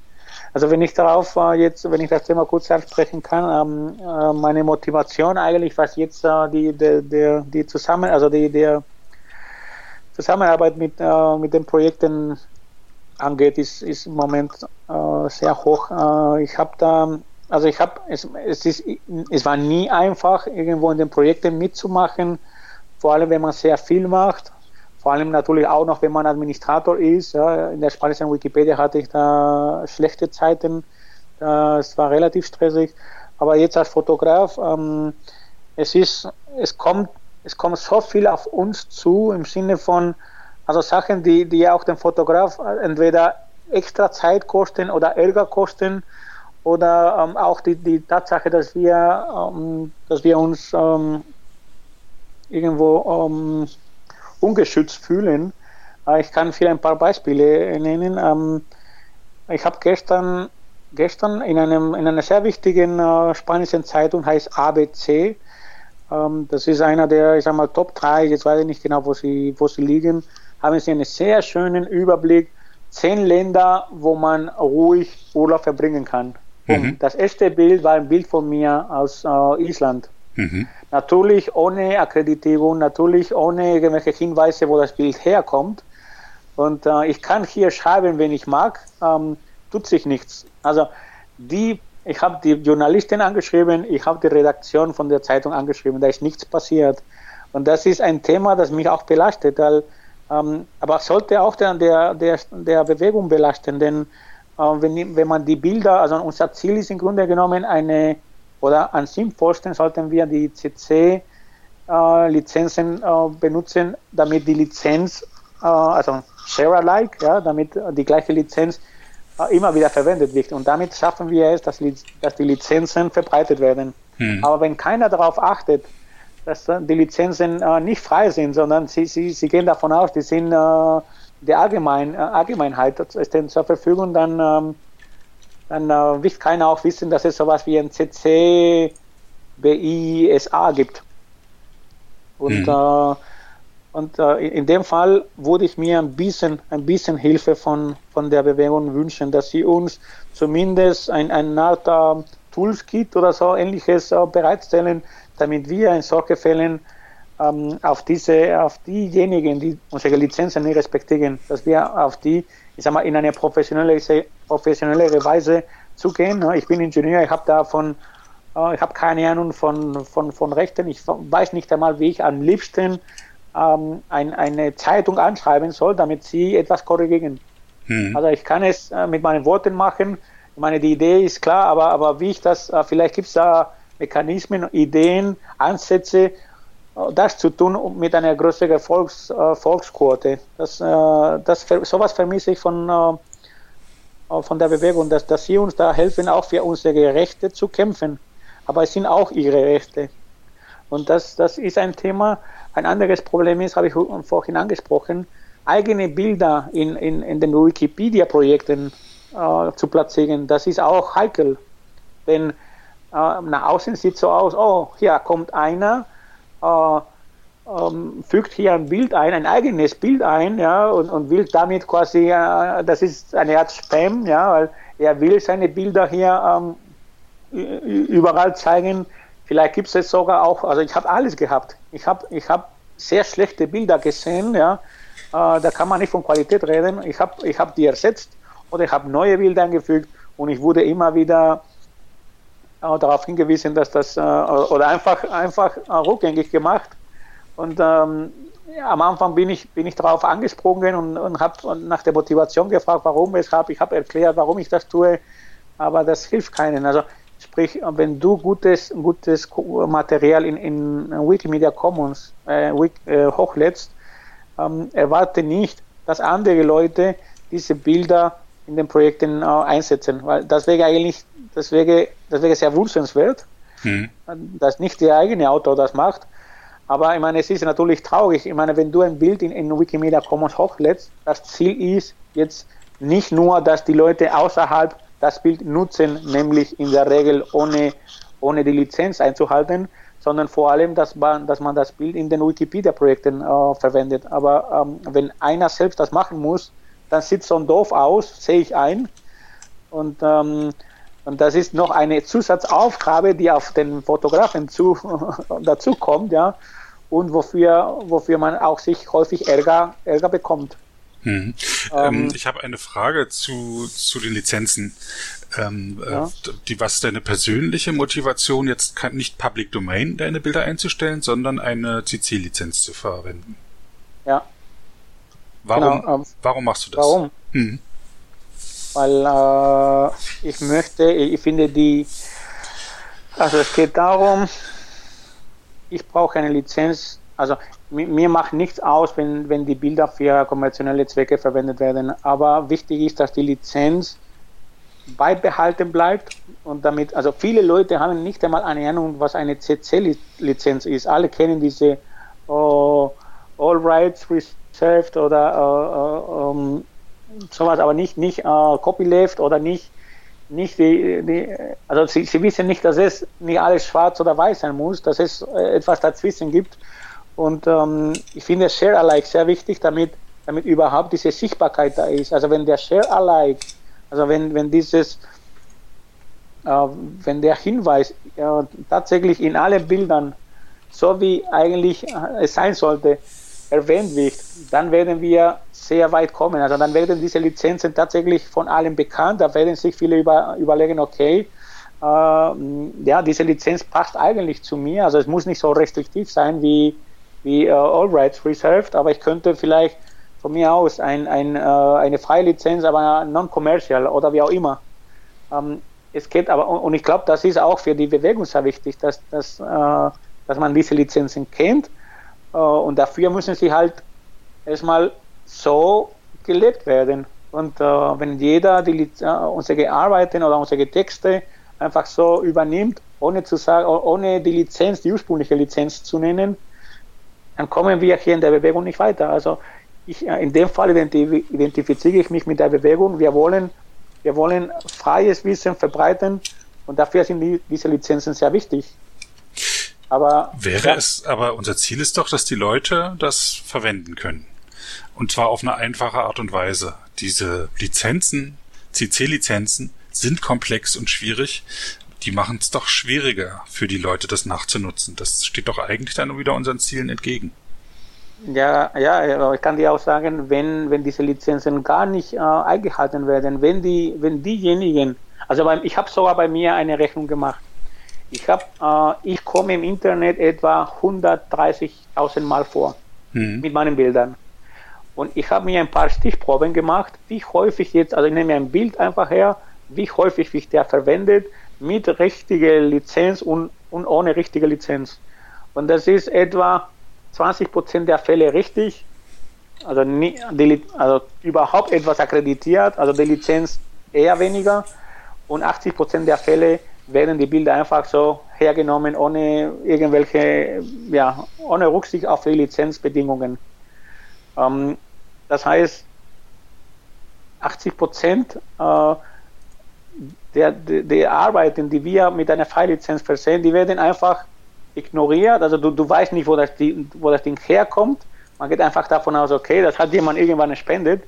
Also wenn ich darauf äh, jetzt, wenn ich das Thema kurz ansprechen kann, ähm, äh, meine Motivation eigentlich, was jetzt die, die, die, die zusammen, also die, der Zusammenarbeit mit, äh, mit den Projekten angeht, ist, ist im Moment äh, sehr hoch. Äh, ich habe da, also ich habe, es, es ist, es war nie einfach, irgendwo in den Projekten mitzumachen, vor allem wenn man sehr viel macht vor allem natürlich auch noch, wenn man Administrator ist. Ja, in der spanischen Wikipedia hatte ich da schlechte Zeiten. Es war relativ stressig. Aber jetzt als Fotograf, ähm, es ist, es kommt, es kommt so viel auf uns zu im Sinne von, also Sachen, die, die auch den Fotograf entweder extra Zeit kosten oder Ärger kosten oder ähm, auch die, die Tatsache, dass wir, ähm, dass wir uns ähm, irgendwo ähm, ungeschützt fühlen. Äh, ich kann viel ein paar Beispiele nennen. Ähm, ich habe gestern, gestern in, einem, in einer sehr wichtigen äh, spanischen Zeitung, heißt ABC, ähm, das ist einer der, ich sag mal, Top 3, jetzt weiß ich nicht genau, wo sie, wo sie liegen, haben sie einen sehr schönen Überblick, zehn Länder, wo man ruhig Urlaub verbringen kann. Mhm. Das erste Bild war ein Bild von mir aus äh, Island. Mhm. Natürlich ohne Akkreditierung, natürlich ohne irgendwelche Hinweise, wo das Bild herkommt. Und äh, ich kann hier schreiben, wenn ich mag, ähm, tut sich nichts. Also die, ich habe die Journalistin angeschrieben, ich habe die Redaktion von der Zeitung angeschrieben, da ist nichts passiert. Und das ist ein Thema, das mich auch belastet, weil, ähm, aber sollte auch der, der, der, der Bewegung belasten, denn äh, wenn, wenn man die Bilder, also unser Ziel ist im Grunde genommen eine oder an sinnvollsten sollten wir die CC-Lizenzen äh, äh, benutzen, damit die Lizenz, äh, also Share-alike, ja, damit die gleiche Lizenz immer wieder verwendet wird. Und damit schaffen wir es, dass, dass die Lizenzen verbreitet werden. Hm. Aber wenn keiner darauf achtet, dass die Lizenzen äh, nicht frei sind, sondern sie, sie, sie gehen davon aus, die sind äh, der Allgemein, Allgemeinheit stehen zur Verfügung, dann ähm, dann äh, wird keiner auch wissen, dass es sowas wie ein CC BISA gibt. Und, mhm. Und äh, in dem Fall würde ich mir ein bisschen, ein bisschen Hilfe von, von der Bewegung wünschen, dass sie uns zumindest ein, ein Art äh, Toolskit oder so ähnliches äh, bereitstellen, damit wir in solchen Fällen ähm, auf diese, auf diejenigen, die unsere Lizenzen nicht respektieren, dass wir auf die ich sag mal, in eine professionelle, professionellere Weise zu gehen. Ne? Ich bin Ingenieur, ich habe davon, äh, ich habe keine Ahnung von, von, von Rechten. Ich weiß nicht einmal, wie ich am liebsten ähm, ein, eine Zeitung anschreiben soll, damit sie etwas korrigieren. Hm. Also ich kann es äh, mit meinen Worten machen. Ich meine, die Idee ist klar, aber, aber wie ich das, äh, vielleicht gibt es da Mechanismen, Ideen, Ansätze, das zu tun mit einer größeren Volks, äh, Volksquote. Das, äh, das, sowas vermisse ich von, äh, von der Bewegung, dass, dass sie uns da helfen, auch für unsere Rechte zu kämpfen. Aber es sind auch ihre Rechte. Und das, das ist ein Thema. Ein anderes Problem ist, habe ich vorhin angesprochen, eigene Bilder in, in, in den Wikipedia-Projekten äh, zu platzieren. Das ist auch heikel. Denn äh, nach außen sieht so aus, oh, hier kommt einer, äh, ähm, fügt hier ein Bild ein, ein eigenes Bild ein, ja, und, und will damit quasi, äh, das ist eine Art Spam, ja, weil er will seine Bilder hier ähm, überall zeigen. Vielleicht gibt es sogar auch, also ich habe alles gehabt. Ich habe ich hab sehr schlechte Bilder gesehen, ja, äh, da kann man nicht von Qualität reden. Ich habe ich hab die ersetzt oder ich habe neue Bilder eingefügt und ich wurde immer wieder äh, darauf hingewiesen, dass das äh, oder einfach einfach äh, rückgängig gemacht und ähm, am Anfang bin ich, bin ich darauf angesprungen und, und habe nach der Motivation gefragt, warum, weshalb. Ich habe erklärt, warum ich das tue, aber das hilft keinen. Also sprich, wenn du gutes, gutes Material in, in Wikimedia Commons äh, äh, hochlädst, ähm, erwarte nicht, dass andere Leute diese Bilder in den Projekten äh, einsetzen, weil das wäre eigentlich, das wäre, das wäre sehr wünschenswert, mhm. dass nicht der eigene Autor das macht. Aber ich meine, es ist natürlich traurig. Ich meine, wenn du ein Bild in, in Wikimedia Commons hochlädst, das Ziel ist jetzt nicht nur, dass die Leute außerhalb das Bild nutzen, nämlich in der Regel ohne, ohne die Lizenz einzuhalten, sondern vor allem, dass man, dass man das Bild in den Wikipedia-Projekten äh, verwendet. Aber ähm, wenn einer selbst das machen muss, dann sieht so ein Dorf aus, sehe ich ein. Und, ähm, und das ist noch eine Zusatzaufgabe, die auf den Fotografen zu, dazu kommt, ja, und wofür, wofür man auch sich häufig Ärger, Ärger bekommt. Hm. Ähm, ich habe eine Frage zu, zu den Lizenzen. Ähm, äh, ja. die, was ist deine persönliche Motivation, jetzt kann, nicht Public Domain deine Bilder einzustellen, sondern eine CC-Lizenz zu verwenden? Ja. Warum, genau, ähm, warum machst du das? Warum? Hm. Weil äh, ich möchte, ich finde die, also es geht darum, ich brauche eine Lizenz, also mir macht nichts aus, wenn, wenn die Bilder für kommerzielle Zwecke verwendet werden, aber wichtig ist, dass die Lizenz beibehalten bleibt und damit, also viele Leute haben nicht einmal eine Ahnung, was eine CC-Lizenz ist. Alle kennen diese uh, All Rights Reserved oder uh, uh, um, sowas, aber nicht, nicht uh, Copyleft oder nicht, nicht die, die also sie, sie, wissen nicht, dass es nicht alles schwarz oder weiß sein muss, dass es etwas dazwischen gibt. Und um, ich finde Share Alike sehr wichtig, damit, damit überhaupt diese Sichtbarkeit da ist. Also wenn der Share Alike also wenn, wenn dieses, äh, wenn der Hinweis äh, tatsächlich in allen Bildern, so wie eigentlich äh, es sein sollte, erwähnt wird, dann werden wir sehr weit kommen. Also dann werden diese Lizenzen tatsächlich von allen bekannt. Da werden sich viele über, überlegen, okay, äh, ja, diese Lizenz passt eigentlich zu mir. Also es muss nicht so restriktiv sein wie, wie uh, All Rights Reserved, aber ich könnte vielleicht von mir aus ein, ein, äh, eine freie Lizenz, aber non-commercial oder wie auch immer. Ähm, es geht aber, und ich glaube, das ist auch für die Bewegung sehr wichtig, dass, dass, äh, dass man diese Lizenzen kennt und dafür müssen sie halt erstmal so gelebt werden. Und wenn jeder die, unsere Arbeiten oder unsere Texte einfach so übernimmt, ohne zu sagen, ohne die Lizenz, die ursprüngliche Lizenz zu nennen, dann kommen wir hier in der Bewegung nicht weiter. Also ich, äh, in dem Fall identifiziere ich mich mit der Bewegung. Wir wollen, wir wollen freies Wissen verbreiten und dafür sind die, diese Lizenzen sehr wichtig. Aber wäre ja. es, aber unser Ziel ist doch, dass die Leute das verwenden können. Und zwar auf eine einfache Art und Weise. Diese Lizenzen, CC-Lizenzen, sind komplex und schwierig. Die machen es doch schwieriger für die Leute, das nachzunutzen. Das steht doch eigentlich dann wieder unseren Zielen entgegen. Ja, ja, ich kann dir auch sagen, wenn, wenn diese Lizenzen gar nicht äh, eingehalten werden, wenn die, wenn diejenigen, also bei, ich habe sogar bei mir eine Rechnung gemacht. Ich habe, äh, ich komme im Internet etwa 130.000 Mal vor mhm. mit meinen Bildern. Und ich habe mir ein paar Stichproben gemacht, wie häufig jetzt, also ich nehme ein Bild einfach her, wie häufig wird der verwendet mit richtiger Lizenz und, und ohne richtige Lizenz. Und das ist etwa 20 Prozent der Fälle richtig, also, die, also überhaupt etwas akkreditiert, also die Lizenz eher weniger und 80 Prozent der Fälle werden die Bilder einfach so hergenommen, ohne irgendwelche, ja, ohne Rücksicht auf die Lizenzbedingungen. Ähm, das heißt, 80 Prozent äh, der, der Arbeiten, die wir mit einer Freilizenz versehen, die werden einfach ignoriert. Also du, du weißt nicht, wo das, die, wo das Ding herkommt. Man geht einfach davon aus, okay, das hat jemand irgendwann gespendet.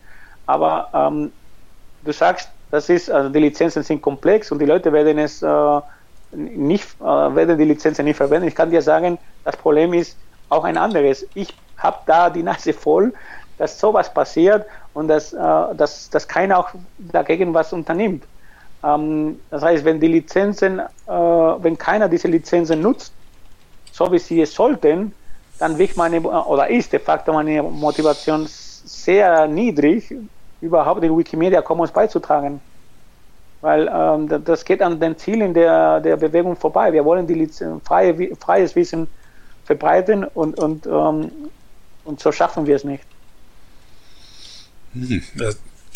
Aber ähm, du sagst, das ist, also die Lizenzen sind komplex und die Leute werden es äh, nicht, äh, werden die Lizenzen nicht verwenden. Ich kann dir sagen, das Problem ist auch ein anderes. Ich habe da die Nase voll, dass sowas passiert und dass, äh, dass, dass keiner auch dagegen was unternimmt. Ähm, das heißt, wenn die Lizenzen, äh, wenn keiner diese Lizenzen nutzt, so wie sie es sollten, dann wiegt meine, oder ist de facto meine Motivation sehr niedrig, überhaupt in Wikimedia Commons beizutragen. Weil ähm, das geht an den Zielen der, der Bewegung vorbei. Wir wollen die freie, freies Wissen verbreiten und, und, ähm, und so schaffen wir es nicht. Hm,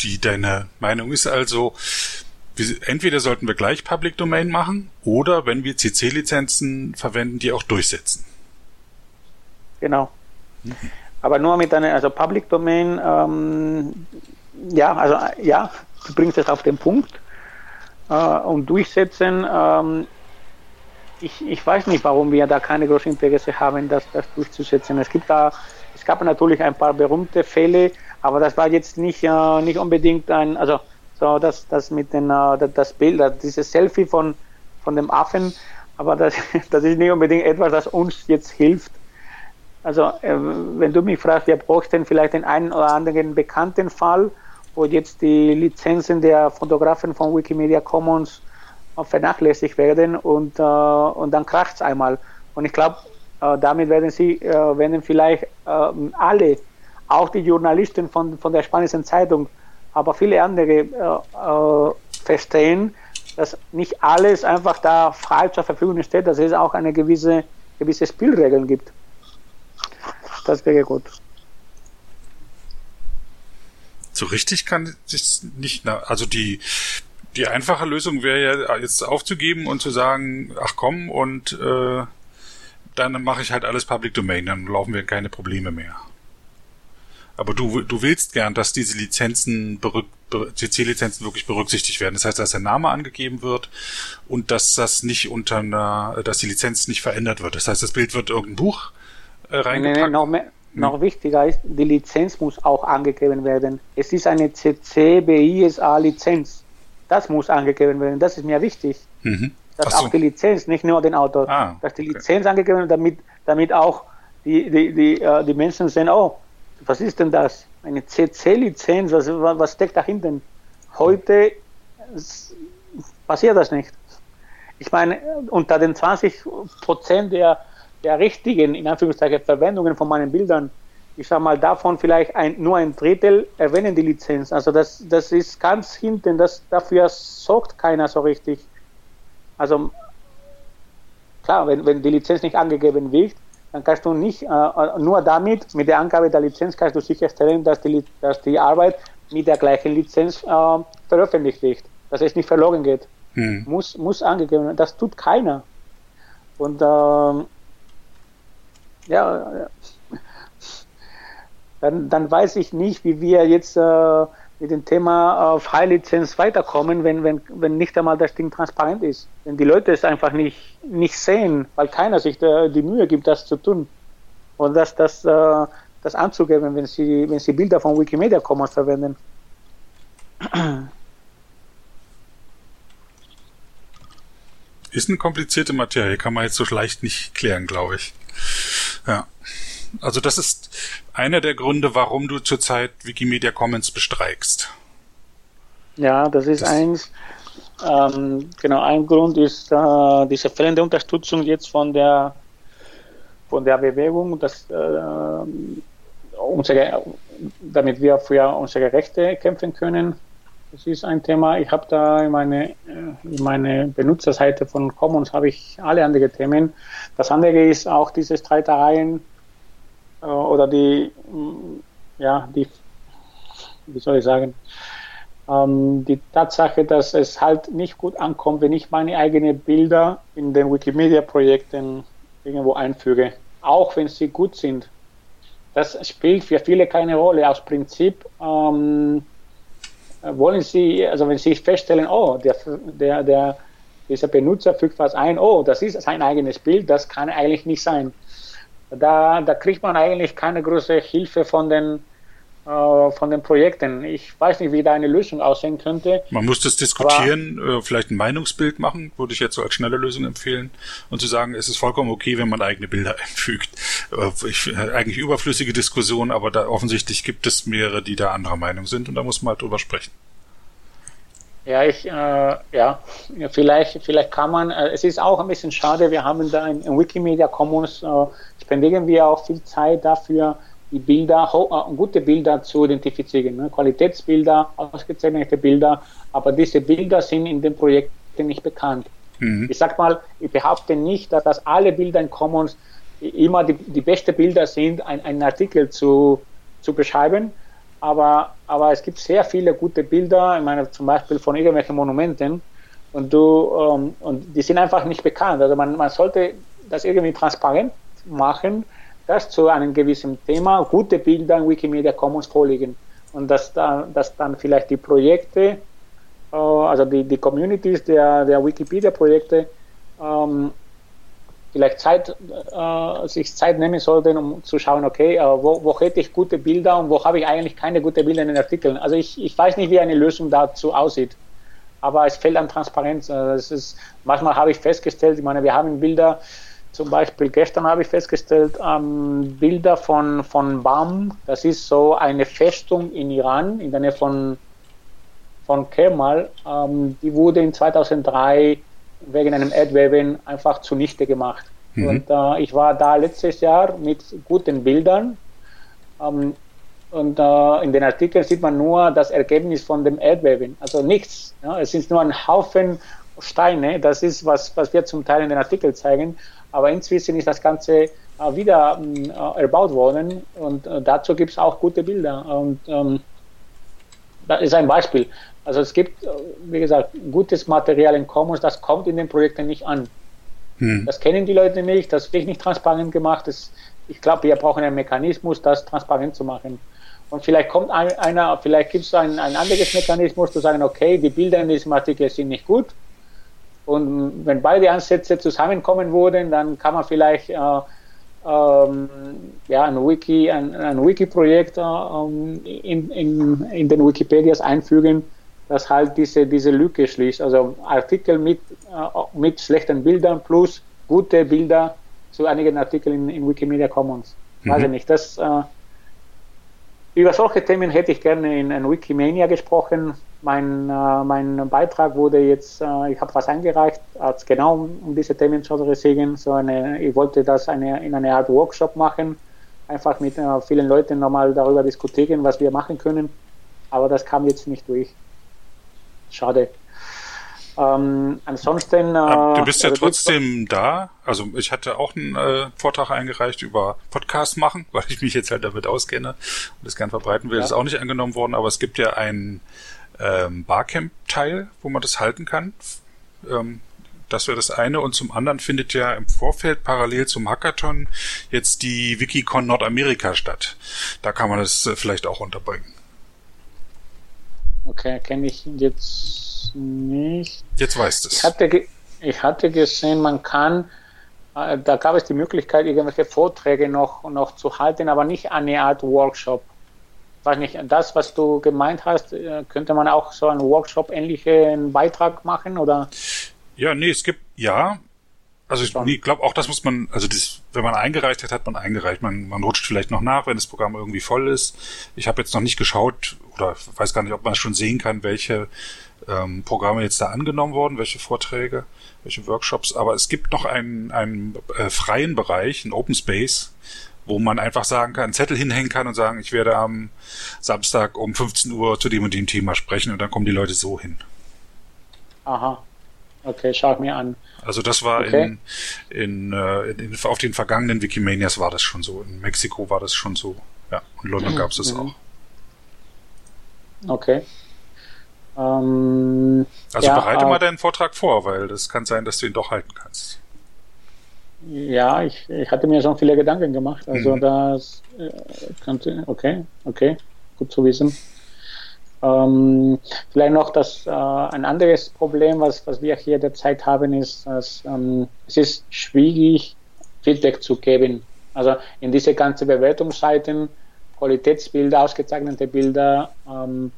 die, deine Meinung ist also, entweder sollten wir gleich Public Domain machen oder wenn wir CC-Lizenzen verwenden, die auch durchsetzen. Genau. Mhm. Aber nur mit einer, also Public Domain, ähm, ja, also ja, du bringst es auf den Punkt. Äh, und durchsetzen, ähm, ich, ich weiß nicht, warum wir da keine große Interesse haben, das, das durchzusetzen. Es gibt da, es gab natürlich ein paar berühmte Fälle, aber das war jetzt nicht, äh, nicht unbedingt ein, also so das, das mit den, äh, das Bild, dieses Selfie von, von dem Affen, aber das, das ist nicht unbedingt etwas, das uns jetzt hilft. Also äh, wenn du mich fragst, wer braucht denn vielleicht den einen oder anderen bekannten Fall, wo jetzt die Lizenzen der Fotografen von Wikimedia Commons äh, vernachlässigt werden und, und dann kracht es einmal. Und ich glaube, damit werden sie, werden vielleicht ähm, alle auch die Journalisten von, von der spanischen Zeitung, aber viele andere äh, äh, verstehen, dass nicht alles einfach da frei zur Verfügung steht, dass es auch eine gewisse, gewisse Spielregeln gibt. Das wäre gut. So richtig kann sich nicht, also die, die einfache Lösung wäre ja jetzt aufzugeben und zu sagen, ach komm, und äh, dann mache ich halt alles Public Domain, dann laufen wir keine Probleme mehr. Aber du, du willst gern, dass diese Lizenzen, CC-Lizenzen wirklich berücksichtigt werden. Das heißt, dass der Name angegeben wird und dass das nicht unter einer, dass die Lizenz nicht verändert wird. Das heißt, das Bild wird irgendein Buch äh, reingepackt. Nee, nee, noch, mehr, noch hm. wichtiger ist, die Lizenz muss auch angegeben werden. Es ist eine CC BISA Lizenz. Das muss angegeben werden. Das ist mir wichtig. Mhm. Dass so. auch die Lizenz, nicht nur den Autor, ah, dass die Lizenz okay. angegeben wird, damit, damit auch die, die, die, äh, die Menschen sehen, oh, was ist denn das? Eine CC-Lizenz, was, was steckt dahinter? Heute passiert das nicht. Ich meine, unter den 20 Prozent der, der richtigen, in Anführungszeichen, Verwendungen von meinen Bildern, ich sage mal, davon vielleicht ein, nur ein Drittel erwähnen die Lizenz. Also das, das ist ganz hinten, das, dafür sorgt keiner so richtig. Also klar, wenn, wenn die Lizenz nicht angegeben wird, dann kannst du nicht, äh, äh, nur damit, mit der Angabe der Lizenz, kannst du sicherstellen, dass die, dass die Arbeit mit der gleichen Lizenz äh, veröffentlicht wird, dass es nicht verloren geht. Hm. Muss, muss angegeben werden. Das tut keiner. Und ähm, ja, dann, dann weiß ich nicht, wie wir jetzt äh, mit dem Thema äh, Freilizenz weiterkommen, wenn, wenn, wenn nicht einmal das Ding transparent ist. Wenn die Leute es einfach nicht, nicht sehen, weil keiner sich da, die Mühe gibt, das zu tun. Und das, das, äh, das anzugeben, wenn sie, wenn sie Bilder von Wikimedia Commons verwenden. Ist eine komplizierte Materie, kann man jetzt so leicht nicht klären, glaube ich. Ja. Also das ist einer der Gründe, warum du zurzeit Wikimedia Commons bestreikst. Ja, das ist das eins. Ähm, genau, ein Grund ist äh, diese fehlende Unterstützung jetzt von der von der Bewegung, dass äh, unsere, damit wir für unsere Rechte kämpfen können. Das ist ein Thema. Ich habe da in meine, äh, in meine Benutzerseite von Commons habe ich alle anderen Themen. Das andere ist auch diese Streitereien oder die, mm, ja, die, wie soll ich sagen, ähm, die Tatsache, dass es halt nicht gut ankommt, wenn ich meine eigenen Bilder in den Wikimedia-Projekten irgendwo einfüge, auch wenn sie gut sind. Das spielt für viele keine Rolle. Aus Prinzip ähm, wollen sie, also wenn sie feststellen, oh, der, der, der, dieser Benutzer fügt was ein, oh, das ist sein eigenes Bild, das kann eigentlich nicht sein da, da kriegt man eigentlich keine große Hilfe von den, äh, von den Projekten. Ich weiß nicht, wie da eine Lösung aussehen könnte. Man muss das diskutieren, aber, äh, vielleicht ein Meinungsbild machen, würde ich jetzt so als schnelle Lösung empfehlen. Und zu sagen, es ist vollkommen okay, wenn man eigene Bilder einfügt. Äh, ich, eigentlich überflüssige Diskussion, aber da offensichtlich gibt es mehrere, die da anderer Meinung sind und da muss man halt drüber sprechen. Ja, ich, äh, ja, vielleicht, vielleicht kann man, äh, es ist auch ein bisschen schade, wir haben da in, in Wikimedia Commons, äh, spendieren wir auch viel Zeit dafür, die Bilder, äh, gute Bilder zu identifizieren, ne? Qualitätsbilder, ausgezeichnete Bilder, aber diese Bilder sind in den Projekten nicht bekannt. Mhm. Ich sag mal, ich behaupte nicht, dass, dass alle Bilder in Commons immer die, die besten Bilder sind, ein, einen Artikel zu, zu beschreiben, aber, aber es gibt sehr viele gute Bilder, ich meine zum Beispiel von irgendwelchen Monumenten. Und du ähm, und die sind einfach nicht bekannt. Also man, man sollte das irgendwie transparent machen, dass zu einem gewissen Thema. Gute Bilder in Wikimedia Commons vorliegen. Und dass, da, dass dann vielleicht die Projekte, äh, also die, die Communities der, der Wikipedia-Projekte ähm, vielleicht Zeit, äh, sich Zeit nehmen sollten, um zu schauen, okay, äh, wo, wo hätte ich gute Bilder und wo habe ich eigentlich keine guten Bilder in den Artikeln. Also ich, ich weiß nicht, wie eine Lösung dazu aussieht, aber es fehlt an Transparenz. Also ist, manchmal habe ich festgestellt, ich meine, wir haben Bilder, zum Beispiel gestern habe ich festgestellt, ähm, Bilder von, von BAM, das ist so eine Festung in Iran, in der Nähe von, von Kermal, ähm, die wurde in 2003 wegen einem Erdbeben einfach zunichte gemacht. Mhm. Und äh, ich war da letztes Jahr mit guten Bildern. Ähm, und äh, in den Artikeln sieht man nur das Ergebnis von dem Erdbeben. Also nichts. Ja? Es sind nur ein Haufen Steine. Das ist, was, was wir zum Teil in den Artikeln zeigen. Aber inzwischen ist das Ganze äh, wieder äh, erbaut worden. Und äh, dazu gibt es auch gute Bilder. Und ähm, das ist ein Beispiel. Also es gibt, wie gesagt, gutes Material in Commons, das kommt in den Projekten nicht an. Hm. Das kennen die Leute nicht, das wird nicht transparent gemacht. Das, ich glaube, wir brauchen einen Mechanismus, das transparent zu machen. Und vielleicht kommt ein, einer, vielleicht gibt es ein, ein anderes Mechanismus, zu sagen, okay, die Bilder in diesem Artikel sind nicht gut. Und wenn beide Ansätze zusammenkommen würden, dann kann man vielleicht äh, ähm, ja, ein Wiki, ein, ein Wiki-Projekt äh, in, in, in den Wikipedias einfügen, das halt diese, diese Lücke schließt. Also Artikel mit, äh, mit schlechten Bildern plus gute Bilder zu einigen Artikeln in, in Wikimedia Commons. Mhm. Weiß ich nicht. Das, äh, über solche Themen hätte ich gerne in, in Wikimania gesprochen. Mein, äh, mein Beitrag wurde jetzt, äh, ich habe was eingereicht, als genau um, um, diese Themen zu adressieren. So eine, ich wollte das eine, in einer Art Workshop machen, einfach mit äh, vielen Leuten nochmal darüber diskutieren, was wir machen können. Aber das kam jetzt nicht durch. Schade. Ähm, ansonsten. Äh, du bist ja also trotzdem da. Also ich hatte auch einen äh, Vortrag eingereicht über Podcast machen, weil ich mich jetzt halt damit auskenne und das gern verbreiten will. Ja. Das ist auch nicht angenommen worden, aber es gibt ja einen ähm, Barcamp-Teil, wo man das halten kann. Ähm, das wäre das eine. Und zum anderen findet ja im Vorfeld parallel zum Hackathon jetzt die Wikicon Nordamerika statt. Da kann man das äh, vielleicht auch unterbringen. Okay, kenne ich jetzt nicht. Jetzt weißt du es. Ich hatte, ich hatte gesehen, man kann, äh, da gab es die Möglichkeit, irgendwelche Vorträge noch, noch zu halten, aber nicht eine Art Workshop. Weiß nicht, das, was du gemeint hast, äh, könnte man auch so einen Workshop-ähnlichen Beitrag machen, oder? Ja, nee, es gibt, ja, also ich nee, glaube auch, das muss man, also das, wenn man eingereicht hat, hat man eingereicht. Man, man rutscht vielleicht noch nach, wenn das Programm irgendwie voll ist. Ich habe jetzt noch nicht geschaut oder weiß gar nicht, ob man schon sehen kann, welche ähm, Programme jetzt da angenommen wurden, welche Vorträge, welche Workshops. Aber es gibt noch einen, einen äh, freien Bereich, einen Open Space, wo man einfach sagen kann, einen Zettel hinhängen kann und sagen, ich werde am Samstag um 15 Uhr zu dem und dem Thema sprechen und dann kommen die Leute so hin. Aha. Okay, schau ich mir an. Also das war okay. in, in, äh, in, auf den vergangenen Wikimanias war das schon so. In Mexiko war das schon so. Ja, und London mhm. gab es das mhm. auch. Okay. Ähm, also ja, bereite äh, mal deinen Vortrag vor, weil das kann sein, dass du ihn doch halten kannst. Ja, ich, ich hatte mir schon viele Gedanken gemacht. Also mhm. das äh, könnte, okay, okay, gut zu wissen. Ähm, vielleicht noch das, äh, ein anderes Problem, was, was wir hier derzeit haben, ist, dass ähm, es ist schwierig, Feedback zu geben. Also in diese ganzen Bewertungsseiten, Qualitätsbilder, ausgezeichnete Bilder, ähm,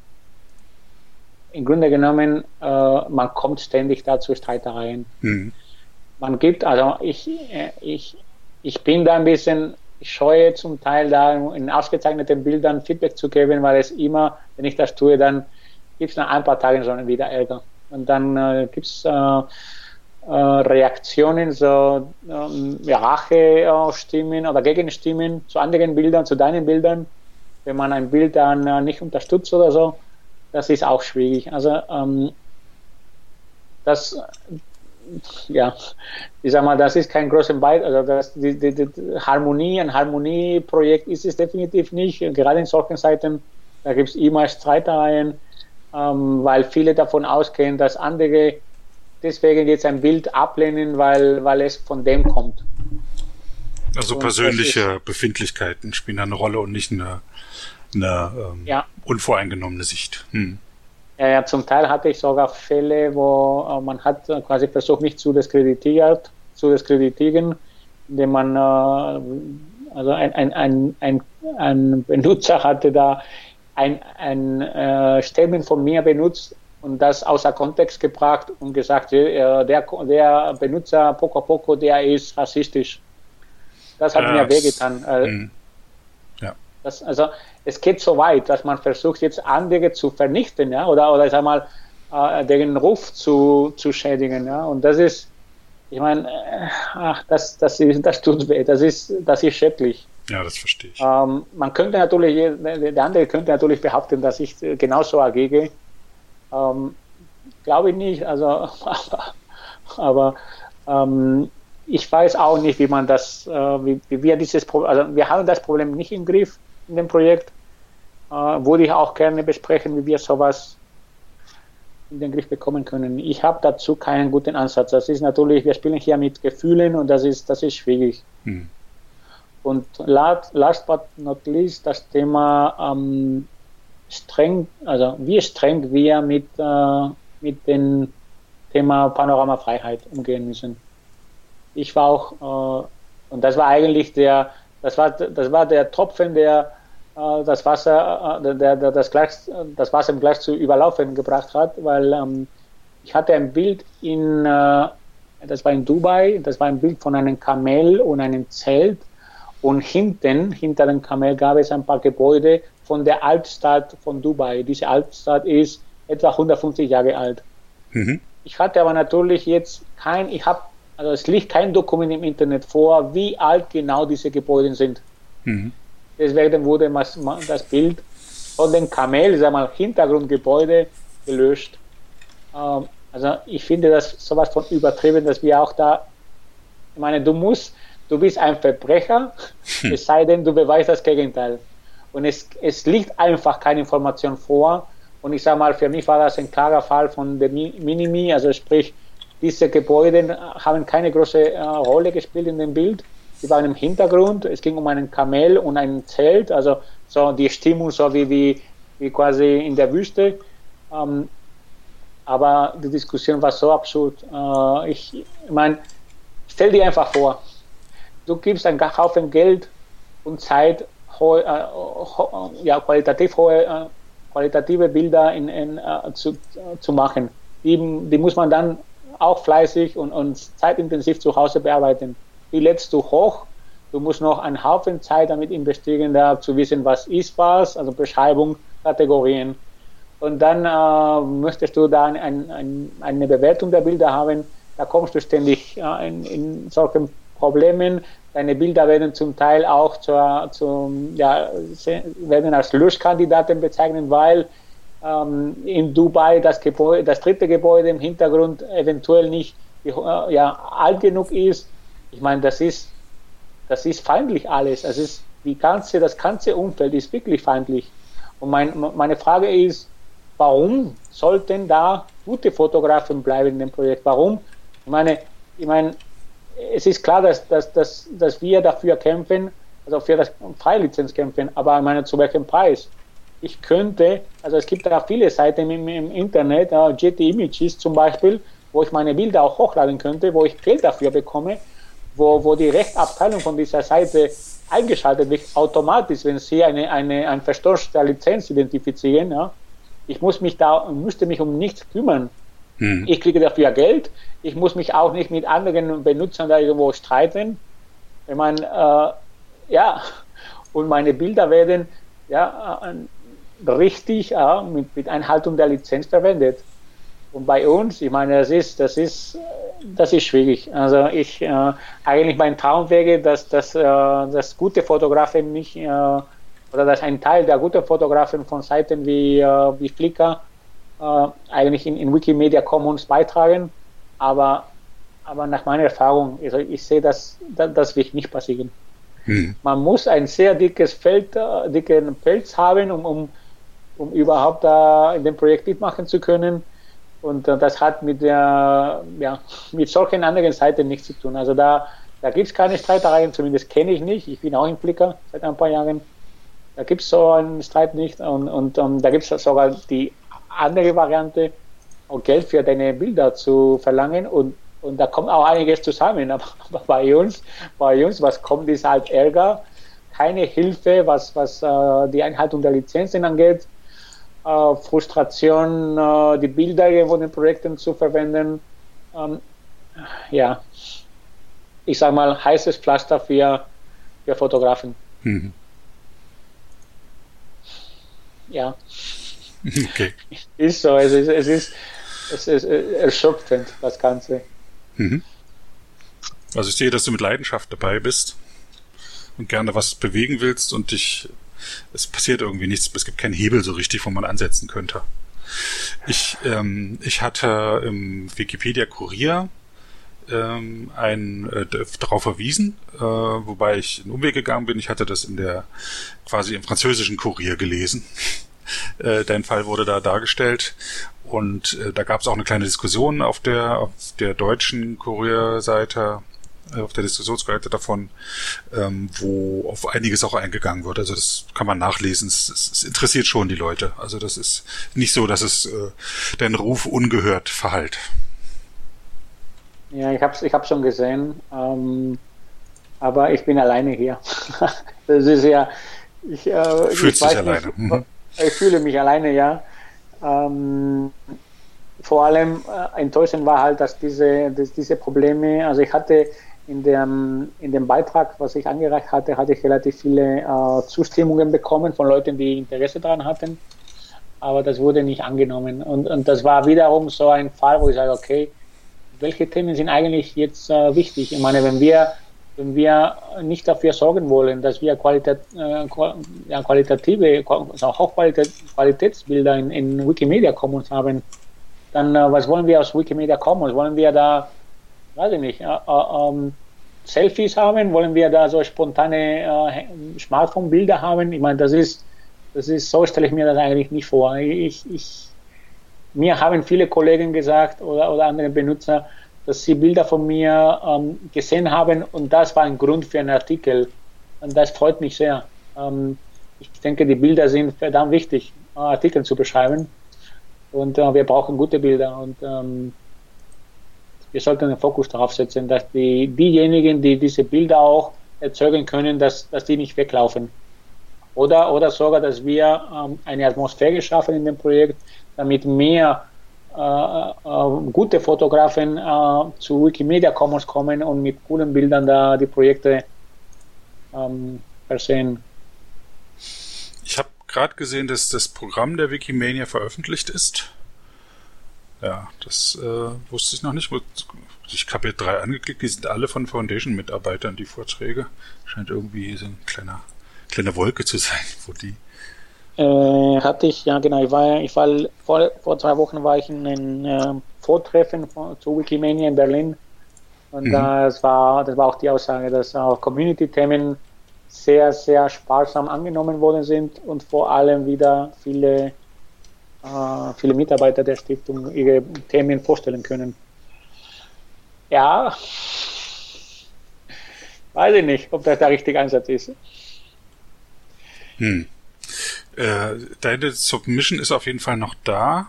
im Grunde genommen, äh, man kommt ständig da zu Streitereien. Mhm. Man gibt, also ich, äh, ich, ich bin da ein bisschen ich scheue zum Teil da in ausgezeichneten Bildern Feedback zu geben, weil es immer, wenn ich das tue, dann gibt es nach ein paar Tagen schon wieder Ärger. Und dann äh, gibt es äh, äh, Reaktionen, so ähm, Rache-Stimmen oder Gegenstimmen zu anderen Bildern, zu deinen Bildern. Wenn man ein Bild dann äh, nicht unterstützt oder so, das ist auch schwierig. Also ähm, das, ja, ich sag mal, das ist kein großer Beitrag, also das, die, die, die Harmonie, ein Harmonieprojekt ist es definitiv nicht. Gerade in solchen Zeiten, da gibt es immer Streitereien, ähm, weil viele davon ausgehen, dass andere deswegen jetzt ein Bild ablehnen, weil, weil es von dem kommt. Also und persönliche Befindlichkeiten spielen eine Rolle und nicht eine, eine ähm, ja. unvoreingenommene Sicht. Hm. Ja, zum Teil hatte ich sogar Fälle, wo äh, man hat äh, quasi versucht, mich zu diskreditiert, zu diskreditieren, indem man, äh, also ein, ein, ein, ein, ein Benutzer hatte da ein, ein äh, Statement von mir benutzt und das außer Kontext gebracht und gesagt, äh, der, der Benutzer Poco Poco, der ist rassistisch. Das hat ja, mir wehgetan. Äh, ja. Das, also es geht so weit, dass man versucht, jetzt andere zu vernichten, ja, oder, oder ich sag mal, äh, deren Ruf zu, zu schädigen, ja, und das ist, ich meine, äh, ach, das, das, ist, das tut weh, das ist, das ist schrecklich. Ja, das verstehe ich. Ähm, man könnte natürlich, der andere könnte natürlich behaupten, dass ich genauso agiere. Ähm, Glaube ich nicht, also, aber, aber ähm, ich weiß auch nicht, wie man das, äh, wie, wie wir dieses Problem, also wir haben das Problem nicht im Griff in dem Projekt. Äh, würde ich auch gerne besprechen, wie wir sowas in den Griff bekommen können. Ich habe dazu keinen guten Ansatz. Das ist natürlich, wir spielen hier mit Gefühlen und das ist, das ist schwierig. Hm. Und last, but not least das Thema ähm, streng, also wie streng wir mit, äh, mit dem Thema Panoramafreiheit umgehen müssen. Ich war auch, äh, und das war eigentlich der, das war, das war der Tropfen, der äh, das Wasser, äh, der, der, das, gleich, das Wasser gleich zu überlaufen gebracht hat, weil ähm, ich hatte ein Bild in, äh, das war in Dubai, das war ein Bild von einem Kamel und einem Zelt und hinten, hinter dem Kamel gab es ein paar Gebäude von der Altstadt von Dubai. Diese Altstadt ist etwa 150 Jahre alt. Mhm. Ich hatte aber natürlich jetzt kein, ich habe also es liegt kein Dokument im Internet vor, wie alt genau diese Gebäude sind. Mhm. Deswegen wurde das Bild von den Kamel, sag mal, Hintergrundgebäude gelöscht. Ähm, also ich finde das sowas von übertrieben, dass wir auch da, ich meine, du musst, du bist ein Verbrecher, hm. es sei denn, du beweist das Gegenteil. Und es, es liegt einfach keine Information vor. Und ich sage mal, für mich war das ein klarer Fall von der Minimi, also sprich, diese Gebäude haben keine große äh, Rolle gespielt in dem Bild. Sie waren im Hintergrund. Es ging um einen Kamel und ein Zelt, also so die Stimmung so wie, wie, wie quasi in der Wüste. Ähm, aber die Diskussion war so absurd. Äh, ich, meine, stell dir einfach vor, du gibst einen Haufen Geld und Zeit, ho, äh, ho, ja, qualitativ hohe, äh, qualitative Bilder in, in, äh, zu, zu machen. Die, die muss man dann auch fleißig und, und zeitintensiv zu Hause bearbeiten. Wie lädst du hoch? Du musst noch einen Haufen Zeit damit investieren, da zu wissen, was ist was, also Beschreibung, Kategorien. Und dann äh, möchtest du da ein, ein, eine Bewertung der Bilder haben. Da kommst du ständig äh, in, in solchen Problemen. Deine Bilder werden zum Teil auch zur, zum, ja, werden als Löschkandidaten bezeichnet, weil ähm, in Dubai das, Gebäude, das dritte Gebäude im Hintergrund eventuell nicht äh, ja, alt genug ist. Ich meine, das ist, das ist feindlich alles. Es ist die ganze, das ganze Umfeld ist wirklich feindlich. Und mein, meine Frage ist, warum sollten da gute Fotografen bleiben in dem Projekt? Warum? Ich meine, ich meine, es ist klar, dass, dass, dass, dass wir dafür kämpfen, also für das Freilizenz kämpfen, aber ich meine, zu welchem Preis? Ich könnte, also es gibt da viele Seiten im, im Internet, uh, GT Images zum Beispiel, wo ich meine Bilder auch hochladen könnte, wo ich Geld dafür bekomme, wo, wo die Rechtsabteilung von dieser Seite eingeschaltet wird, automatisch, wenn sie eine, eine, ein Verstoß der Lizenz identifizieren. Ja. Ich muss mich da, müsste mich um nichts kümmern. Hm. Ich kriege dafür Geld. Ich muss mich auch nicht mit anderen Benutzern da irgendwo streiten. Ich meine, äh, ja, und meine Bilder werden ja, richtig äh, mit, mit Einhaltung der Lizenz verwendet. Und bei uns, ich meine, das ist, das ist, das ist schwierig. Also ich äh, eigentlich mein Traum wäre, dass, dass, äh, dass gute Fotografen nicht äh, oder dass ein Teil der guten Fotografen von Seiten wie, äh, wie Flickr äh, eigentlich in, in Wikimedia Commons beitragen. Aber, aber nach meiner Erfahrung, also ich sehe, dass, dass das wird nicht passieren. Hm. Man muss ein sehr dickes Feld, äh, dicken Pelz haben, um, um, um überhaupt da in dem Projekt mitmachen zu können. Und äh, das hat mit der, ja, mit solchen anderen Seiten nichts zu tun. Also da, da gibt es keine Streitereien, zumindest kenne ich nicht. Ich bin auch in Flickr seit ein paar Jahren. Da gibt es so einen Streit nicht. Und, und um, da gibt es sogar die andere Variante, auch Geld für deine Bilder zu verlangen. Und, und da kommt auch einiges zusammen. Aber, aber bei uns, bei uns, was kommt, ist halt Ärger. Keine Hilfe, was, was äh, die Einhaltung der Lizenzen angeht äh, Frustration, äh, die Bilder von den Projekten zu verwenden. Ähm, ja, ich sage mal, heißes Pflaster für, für Fotografen. Mhm. Ja. Okay. Ist so, es ist, es ist, es ist erschöpfend, das Ganze. Mhm. Also ich sehe, dass du mit Leidenschaft dabei bist und gerne was bewegen willst und dich es passiert irgendwie nichts, es gibt keinen Hebel so richtig, wo man ansetzen könnte. Ich, ähm, ich hatte im Wikipedia Kurier ähm, ein, äh, darauf verwiesen, äh, wobei ich einen Umweg gegangen bin. Ich hatte das in der quasi im französischen Kurier gelesen. äh, dein Fall wurde da dargestellt und äh, da gab es auch eine kleine Diskussion auf der auf der deutschen Kurierseite auf der Diskussionsseite davon, ähm, wo auf einiges auch eingegangen wird. Also das kann man nachlesen. Es, es, interessiert schon die Leute. Also das ist nicht so, dass es äh, den Ruf ungehört verhallt. Ja, ich habe es ich hab schon gesehen, ähm, aber ich bin alleine hier. das ist ja, ich, äh, Fühlst ich dich alleine. Mhm. Ich fühle mich alleine, ja. Ähm, vor allem äh, enttäuschend war halt, dass diese, dass diese Probleme, also ich hatte in dem, in dem Beitrag, was ich angereicht hatte, hatte ich relativ viele äh, Zustimmungen bekommen von Leuten, die Interesse daran hatten. Aber das wurde nicht angenommen. Und, und das war wiederum so ein Fall, wo ich sage, okay, welche Themen sind eigentlich jetzt äh, wichtig? Ich meine, wenn wir, wenn wir nicht dafür sorgen wollen, dass wir Qualität, äh, qualitative, also Hochqualitätsbilder in, in Wikimedia Commons haben, dann äh, was wollen wir aus Wikimedia Commons? Wollen wir da weiß ich nicht, äh, ähm, Selfies haben? Wollen wir da so spontane äh, Smartphone-Bilder haben? Ich meine, das ist, das ist, so stelle ich mir das eigentlich nicht vor. Ich, ich, mir haben viele Kollegen gesagt oder, oder andere Benutzer, dass sie Bilder von mir ähm, gesehen haben und das war ein Grund für einen Artikel. Und das freut mich sehr. Ähm, ich denke, die Bilder sind verdammt wichtig, Artikel zu beschreiben. Und äh, wir brauchen gute Bilder. Und ähm, wir sollten den Fokus darauf setzen, dass die, diejenigen, die diese Bilder auch erzeugen können, dass, dass die nicht weglaufen. Oder, oder sogar, dass wir ähm, eine Atmosphäre schaffen in dem Projekt, damit mehr äh, äh, gute Fotografen äh, zu Wikimedia Commons kommen und mit coolen Bildern da die Projekte ähm, versehen. Ich habe gerade gesehen, dass das Programm der Wikimania veröffentlicht ist. Ja, das äh, wusste ich noch nicht. Ich habe hier drei angeklickt, die sind alle von Foundation-Mitarbeitern, die Vorträge. Scheint irgendwie so ein kleiner, kleine Wolke zu sein, wo die. Äh, hatte ich, ja genau, ich war, ich war vor, vor zwei Wochen war ich in einem äh, Vortreffen von, zu Wikimania in Berlin. Und mhm. das war, das war auch die Aussage, dass auch Community-Themen sehr, sehr sparsam angenommen worden sind und vor allem wieder viele viele Mitarbeiter der Stiftung ihre Themen vorstellen können. Ja, weiß ich nicht, ob das der richtige Ansatz ist. Hm. Äh, deine Submission ist auf jeden Fall noch da,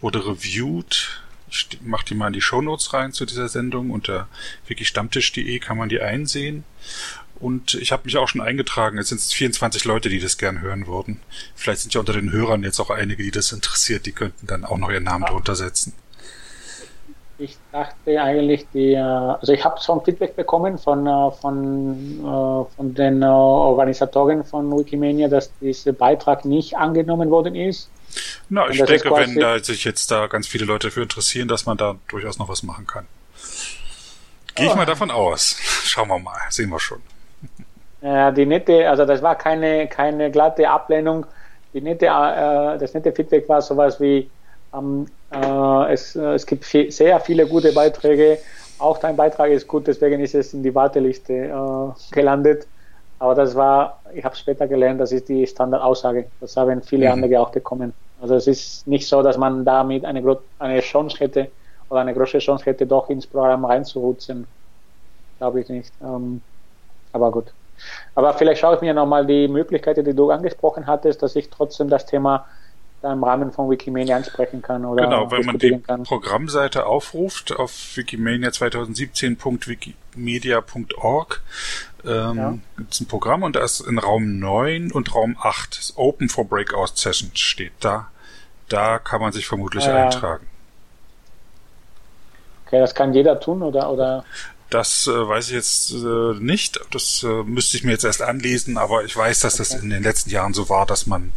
wurde reviewed. Ich mach die mal in die Shownotes rein zu dieser Sendung. Unter wikistammtisch.de kann man die einsehen. Und ich habe mich auch schon eingetragen. Jetzt sind es 24 Leute, die das gern hören würden. Vielleicht sind ja unter den Hörern jetzt auch einige, die das interessiert. Die könnten dann auch noch ihren Namen drunter setzen. ich dachte eigentlich, die, äh, also ich habe ein Feedback bekommen von, äh, von, äh, von den Organisatoren von Wikimania, dass dieser Beitrag nicht angenommen worden ist. Na, ich denke, wenn da sich jetzt da ganz viele Leute dafür interessieren, dass man da durchaus noch was machen kann. Gehe ich mal davon aus. Schauen wir mal, sehen wir schon. Ja, die nette, also das war keine, keine glatte Ablehnung. Die nette, äh, das nette Feedback war sowas wie, ähm, äh, es, äh, es gibt viel, sehr viele gute Beiträge. Auch dein Beitrag ist gut, deswegen ist es in die Warteliste äh, gelandet. Aber das war, ich habe später gelernt, das ist die Standardaussage. Das haben viele mhm. andere auch bekommen. Also es ist nicht so, dass man damit eine, eine Chance hätte oder eine große Chance hätte, doch ins Programm reinzurutschen. Glaube ich nicht. Ähm, aber gut. Aber vielleicht schaue ich mir nochmal die Möglichkeiten, die du angesprochen hattest, dass ich trotzdem das Thema im Rahmen von Wikimania ansprechen kann. Oder genau, wenn man die kann. Programmseite aufruft auf wikimania 2017.wikimedia.org, ähm, ja. gibt es ein Programm und da ist in Raum 9 und Raum 8 Open for Breakout Sessions steht da. Da kann man sich vermutlich ja. eintragen. Okay, das kann jeder tun oder oder? Das äh, weiß ich jetzt äh, nicht. Das äh, müsste ich mir jetzt erst anlesen, aber ich weiß, dass okay. das in den letzten Jahren so war, dass man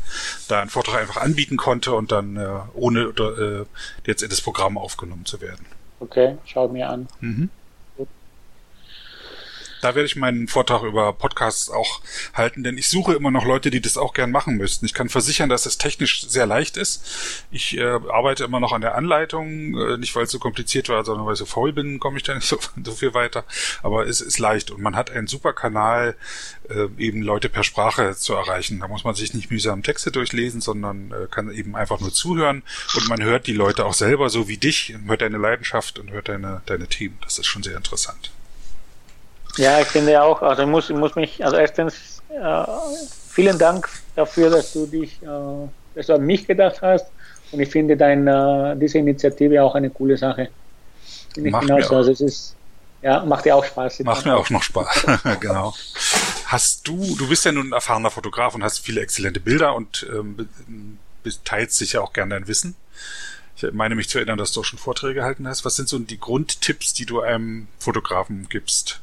da einen Vortrag einfach anbieten konnte und dann äh, ohne äh, jetzt in das Programm aufgenommen zu werden. Okay, schau mir an. Mhm. Da werde ich meinen Vortrag über Podcasts auch halten, denn ich suche immer noch Leute, die das auch gern machen müssten. Ich kann versichern, dass es technisch sehr leicht ist. Ich äh, arbeite immer noch an der Anleitung, äh, nicht weil es so kompliziert war, sondern weil ich so faul bin, komme ich da nicht so, so viel weiter. Aber es ist leicht und man hat einen super Kanal, äh, eben Leute per Sprache zu erreichen. Da muss man sich nicht mühsam Texte durchlesen, sondern äh, kann eben einfach nur zuhören und man hört die Leute auch selber, so wie dich, hört deine Leidenschaft und hört deine, deine Team. Das ist schon sehr interessant. Ja, ich finde auch, also ich muss, ich muss mich, also erstens, äh, vielen Dank dafür, dass du dich, äh, dass du an mich gedacht hast. Und ich finde dein, äh, diese Initiative auch eine coole Sache. Finde ich genauso. Also es ist, ja, macht dir auch Spaß. Macht mir auch noch Spaß, genau. Hast du, du bist ja nun ein erfahrener Fotograf und hast viele exzellente Bilder und ähm, teilst sicher auch gerne dein Wissen. Ich meine mich zu erinnern, dass du auch schon Vorträge gehalten hast. Was sind so die Grundtipps, die du einem Fotografen gibst?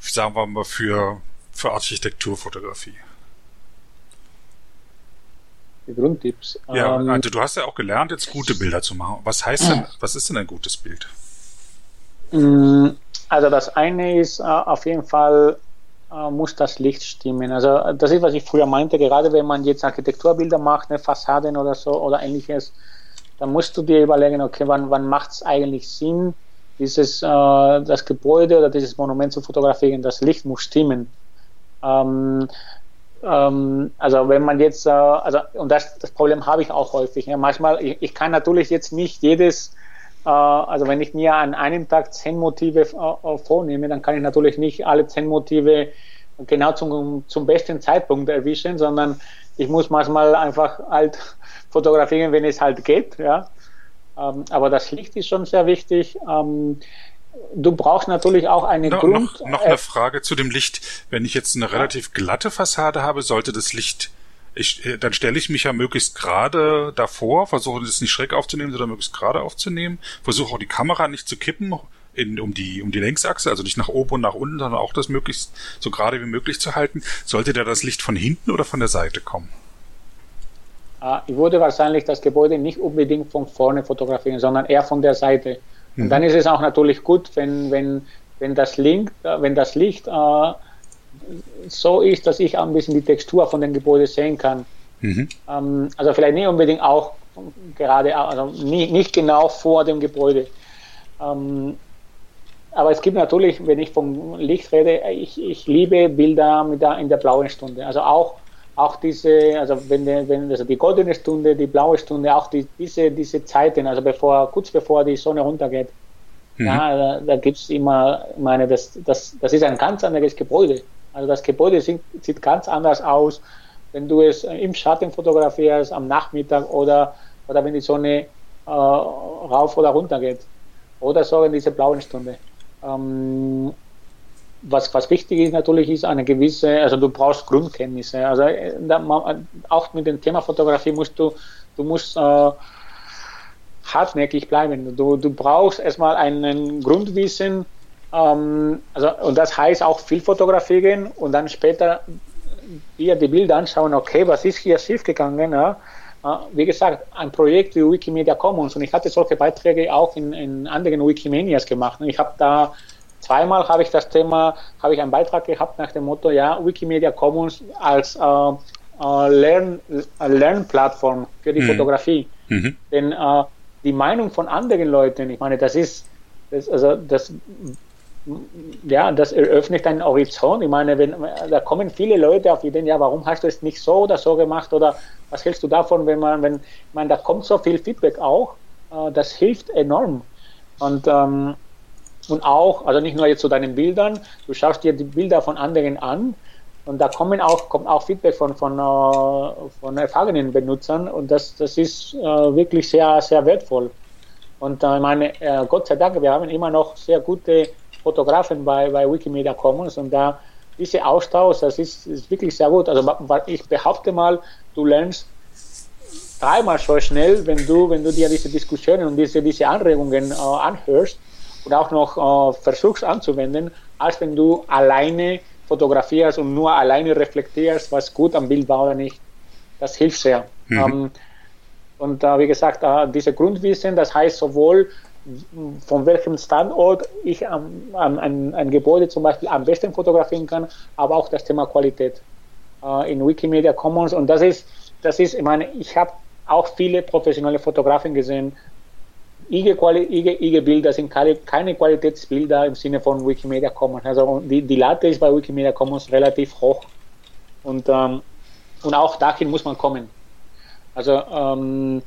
Sagen wir mal, für, für Architekturfotografie? Die Grundtipps. Ja, ähm, also du hast ja auch gelernt, jetzt gute Bilder zu machen. Was heißt denn, was ist denn ein gutes Bild? Mm, also das eine ist äh, auf jeden Fall äh, muss das Licht stimmen. Also das ist, was ich früher meinte, gerade wenn man jetzt Architekturbilder macht, eine Fassaden oder so oder ähnliches, dann musst du dir überlegen, okay, wann, wann macht es eigentlich Sinn, dieses, äh, das Gebäude oder dieses Monument zu fotografieren, das Licht muss stimmen. Ähm, ähm, also wenn man jetzt, äh, also und das, das Problem habe ich auch häufig. Ja. Manchmal, ich, ich kann natürlich jetzt nicht jedes, äh, also wenn ich mir an einem Tag zehn Motive äh, vornehme, dann kann ich natürlich nicht alle zehn Motive genau zum, zum besten Zeitpunkt erwischen, sondern ich muss manchmal einfach halt fotografieren, wenn es halt geht, ja. Ähm, aber das Licht ist schon sehr wichtig. Ähm, du brauchst natürlich auch eine no, Grund. Noch, noch eine Frage zu dem Licht. Wenn ich jetzt eine relativ glatte Fassade habe, sollte das Licht ich, äh, dann stelle ich mich ja möglichst gerade davor, versuche das nicht schräg aufzunehmen, sondern möglichst gerade aufzunehmen, versuche auch die Kamera nicht zu kippen in, um die um die Längsachse, also nicht nach oben und nach unten, sondern auch das möglichst so gerade wie möglich zu halten. Sollte da das Licht von hinten oder von der Seite kommen? Ah, ich würde wahrscheinlich das Gebäude nicht unbedingt von vorne fotografieren, sondern eher von der Seite. Mhm. Und dann ist es auch natürlich gut, wenn, wenn, wenn, das, Link, äh, wenn das Licht äh, so ist, dass ich ein bisschen die Textur von dem Gebäude sehen kann. Mhm. Ähm, also vielleicht nicht unbedingt auch gerade, also nicht, nicht genau vor dem Gebäude. Ähm, aber es gibt natürlich, wenn ich vom Licht rede, ich, ich liebe Bilder mit der, in der blauen Stunde. Also auch auch diese, also wenn, wenn also die goldene Stunde, die blaue Stunde, auch die, diese, diese Zeiten, also bevor, kurz bevor die Sonne runtergeht, mhm. ja, da, da gibt es immer, ich meine, das, das, das ist ein ganz anderes Gebäude. Also das Gebäude sieht, sieht ganz anders aus, wenn du es im Schatten fotografierst, am Nachmittag oder, oder wenn die Sonne äh, rauf oder runter geht. Oder so in diese blauen Stunde. Ähm, was, was wichtig ist natürlich, ist eine gewisse, also du brauchst Grundkenntnisse. Also äh, auch mit dem Thema Fotografie musst du, du musst äh, hartnäckig bleiben. Du, du brauchst erstmal einen Grundwissen, ähm, also, und das heißt auch viel fotografieren und dann später dir die Bilder anschauen, okay, was ist hier schiefgegangen? Ja? Äh, wie gesagt, ein Projekt wie Wikimedia Commons und ich hatte solche Beiträge auch in, in anderen Wikimanias gemacht. Ich habe da zweimal habe ich das Thema, habe ich einen Beitrag gehabt nach dem Motto, ja, Wikimedia Commons als äh, äh, Lern, äh, Lernplattform für die mhm. Fotografie. Mhm. Denn äh, die Meinung von anderen Leuten, ich meine, das ist, das, also das, ja, das eröffnet einen Horizont. Ich meine, wenn, da kommen viele Leute auf Ideen, ja, warum hast du es nicht so oder so gemacht oder was hältst du davon, wenn man, wenn, ich meine, da kommt so viel Feedback auch, äh, das hilft enorm. Und, ähm, und auch, also nicht nur jetzt zu deinen Bildern, du schaust dir die Bilder von anderen an und da kommen auch, kommt auch Feedback von, von, äh, von erfahrenen Benutzern und das, das ist äh, wirklich sehr, sehr wertvoll. Und äh, ich meine, Gott sei Dank, wir haben immer noch sehr gute Fotografen bei, bei Wikimedia Commons und da diese Austausch, das ist, ist wirklich sehr gut. Also ich behaupte mal, du lernst dreimal so schnell, wenn du, wenn du dir diese Diskussionen und diese, diese Anregungen äh, anhörst und auch noch äh, versuchst anzuwenden, als wenn du alleine fotografierst und nur alleine reflektierst, was gut am Bild war oder nicht. Das hilft sehr. Mhm. Ähm, und äh, wie gesagt, äh, diese Grundwissen, das heißt sowohl von welchem Standort ich ähm, ein, ein, Gebäude zum Beispiel am besten fotografieren kann, aber auch das Thema Qualität äh, in Wikimedia Commons. Und das ist, das ist, ich meine, ich habe auch viele professionelle Fotografen gesehen. IG-Bilder sind keine, keine Qualitätsbilder im Sinne von Wikimedia Commons. Also die, die Latte ist bei Wikimedia Commons relativ hoch. Und, ähm, und auch dahin muss man kommen. Also ähm,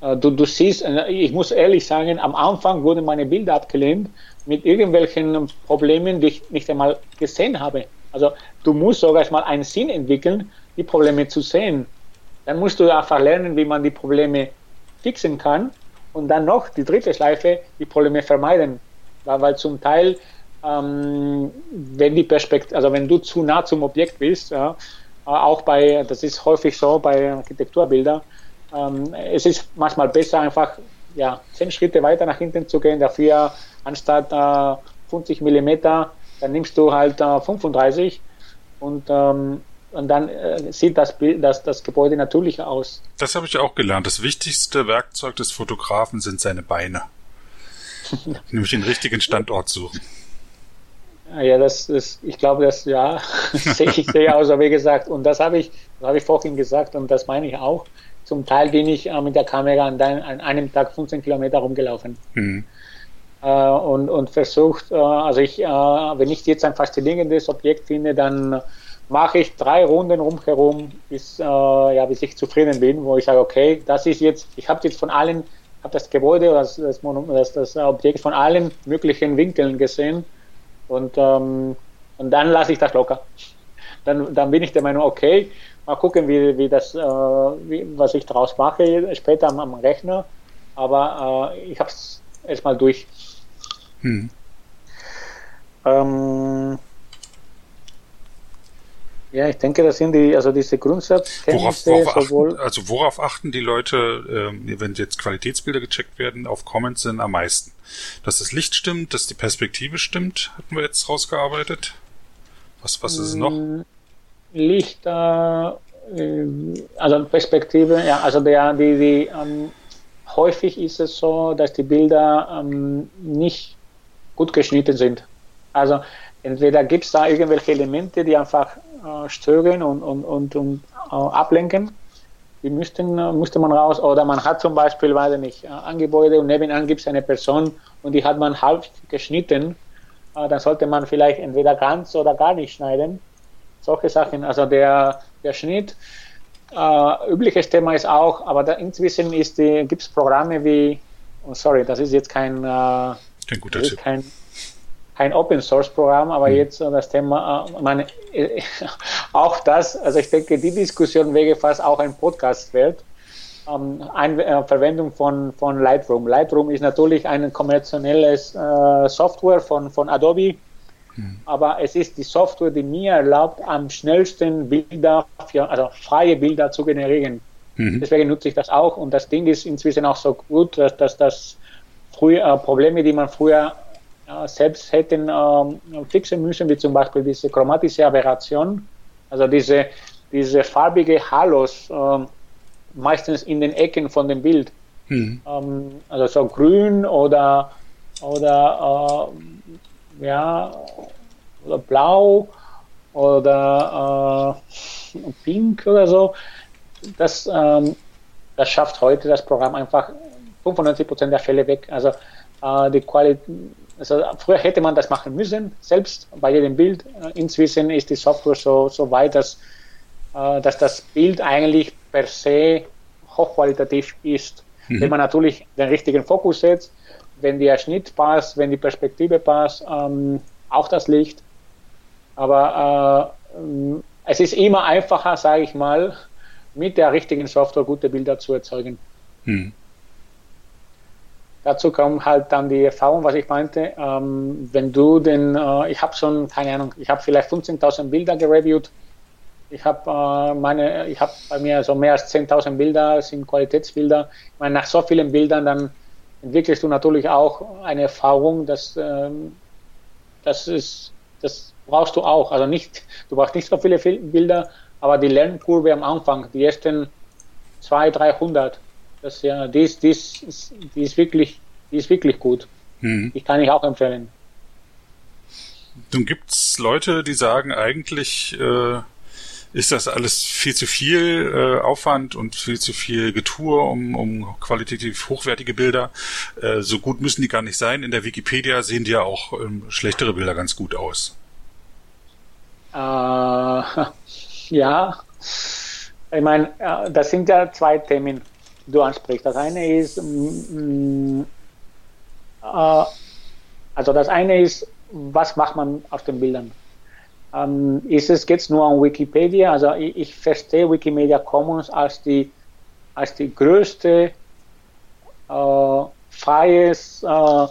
äh, du, du siehst, äh, ich muss ehrlich sagen, am Anfang wurden meine Bilder abgelehnt mit irgendwelchen Problemen, die ich nicht einmal gesehen habe. Also du musst sogar erstmal einen Sinn entwickeln, die Probleme zu sehen. Dann musst du einfach lernen, wie man die Probleme fixen kann und dann noch die dritte Schleife, die Probleme vermeiden. Weil, zum Teil, ähm, wenn die Perspektive, also wenn du zu nah zum Objekt bist, ja, äh, auch bei, das ist häufig so bei Architekturbildern, ähm, es ist manchmal besser einfach ja, zehn Schritte weiter nach hinten zu gehen, dafür anstatt äh, 50 Millimeter, dann nimmst du halt äh, 35 und ähm, und dann äh, sieht das, Bild, das, das Gebäude natürlicher aus. Das habe ich auch gelernt. Das wichtigste Werkzeug des Fotografen sind seine Beine. Nämlich den richtigen Standort suchen. Ja, das ist, ich glaube, das, ja, sehe ich sehr aus, wie gesagt, und das habe ich, das habe ich vorhin gesagt und das meine ich auch. Zum Teil bin ich äh, mit der Kamera an, dein, an, einem Tag 15 Kilometer rumgelaufen. Mhm. Äh, und, und versucht, äh, also ich, äh, wenn ich jetzt ein faszinierendes Objekt finde, dann mache ich drei Runden rumherum, bis, äh, ja, bis ich zufrieden bin, wo ich sage, okay, das ist jetzt, ich habe jetzt von allen, habe das Gebäude oder das, das, das, das, Objekt von allen möglichen Winkeln gesehen und, ähm, und dann lasse ich das locker. Dann, dann bin ich der Meinung, okay, mal gucken, wie, wie das, äh, wie, was ich daraus mache später am, am Rechner, aber äh, ich habe es erstmal durch. Hm. Ähm, ja, ich denke, das sind die, also diese Grundsatzkenntnisse. Worauf, worauf achten, also worauf achten die Leute, äh, wenn jetzt Qualitätsbilder gecheckt werden, auf Comments sind am meisten? Dass das Licht stimmt, dass die Perspektive stimmt, hatten wir jetzt rausgearbeitet. Was, was ist es noch? Mm, Licht, äh, also Perspektive, ja, also der, die, die ähm, häufig ist es so, dass die Bilder ähm, nicht gut geschnitten sind. Also entweder gibt es da irgendwelche Elemente, die einfach äh, stören und, und, und, und äh, ablenken. Die müssten, äh, müsste man raus. Oder man hat zum Beispiel, weiß ich nicht, ein Gebäude und nebenan gibt es eine Person und die hat man halb geschnitten. dann sollte man vielleicht entweder ganz oder gar nicht schneiden. Solche Sachen. Also der, der Schnitt. Äh, übliches Thema ist auch, aber da inzwischen gibt es Programme wie, oh sorry, das ist jetzt kein, äh, kein guter Tipp. Kein, kein Open Source Programm, aber mhm. jetzt das Thema, äh, meine, äh, auch das, also ich denke, die Diskussion wäre fast auch ein Podcast wert. Ähm, ein, äh, Verwendung von, von Lightroom. Lightroom ist natürlich ein kommerzielles äh, Software von, von Adobe, mhm. aber es ist die Software, die mir erlaubt, am schnellsten Bilder, für, also freie Bilder zu generieren. Mhm. Deswegen nutze ich das auch und das Ding ist inzwischen auch so gut, dass, dass das früher äh, Probleme, die man früher selbst hätten äh, fixen müssen, wie zum Beispiel diese chromatische Aberration, also diese, diese farbige Halos, äh, meistens in den Ecken von dem Bild. Mhm. Ähm, also so grün oder, oder äh, ja, oder blau oder äh, pink oder so. Das, ähm, das schafft heute das Programm einfach 95% der Fälle weg. Also äh, die Qualität, also früher hätte man das machen müssen, selbst bei jedem Bild. Äh, inzwischen ist die Software so, so weit, dass, äh, dass das Bild eigentlich per se hochqualitativ ist. Mhm. Wenn man natürlich den richtigen Fokus setzt, wenn der Schnitt passt, wenn die Perspektive passt, ähm, auch das Licht. Aber äh, es ist immer einfacher, sage ich mal, mit der richtigen Software gute Bilder zu erzeugen. Mhm. Dazu kommt halt dann die Erfahrung, was ich meinte. Ähm, wenn du den, äh, ich habe schon, keine Ahnung, ich habe vielleicht 15.000 Bilder gereviewt. Ich habe äh, meine, ich habe bei mir so mehr als 10.000 Bilder, sind Qualitätsbilder. Ich meine, nach so vielen Bildern, dann entwickelst du natürlich auch eine Erfahrung, dass ähm, das ist, das brauchst du auch. Also nicht, du brauchst nicht so viele Bilder, aber die Lernkurve am Anfang, die ersten 200, 300, das ja, die ist, die ist, die ist wirklich, die ist wirklich gut. Mhm. Ich kann ich auch empfehlen. Nun gibt's Leute, die sagen, eigentlich äh, ist das alles viel zu viel äh, Aufwand und viel zu viel Getue um, um qualitativ hochwertige Bilder. Äh, so gut müssen die gar nicht sein. In der Wikipedia sehen die ja auch ähm, schlechtere Bilder ganz gut aus. Äh, ja, ich meine, äh, das sind ja zwei Themen du ansprichst. Das eine ist, mm, mm, äh, also das eine ist, was macht man aus den Bildern? Ähm, ist es geht nur um Wikipedia? Also ich, ich, verstehe Wikimedia Commons als die als die größte äh, freies äh,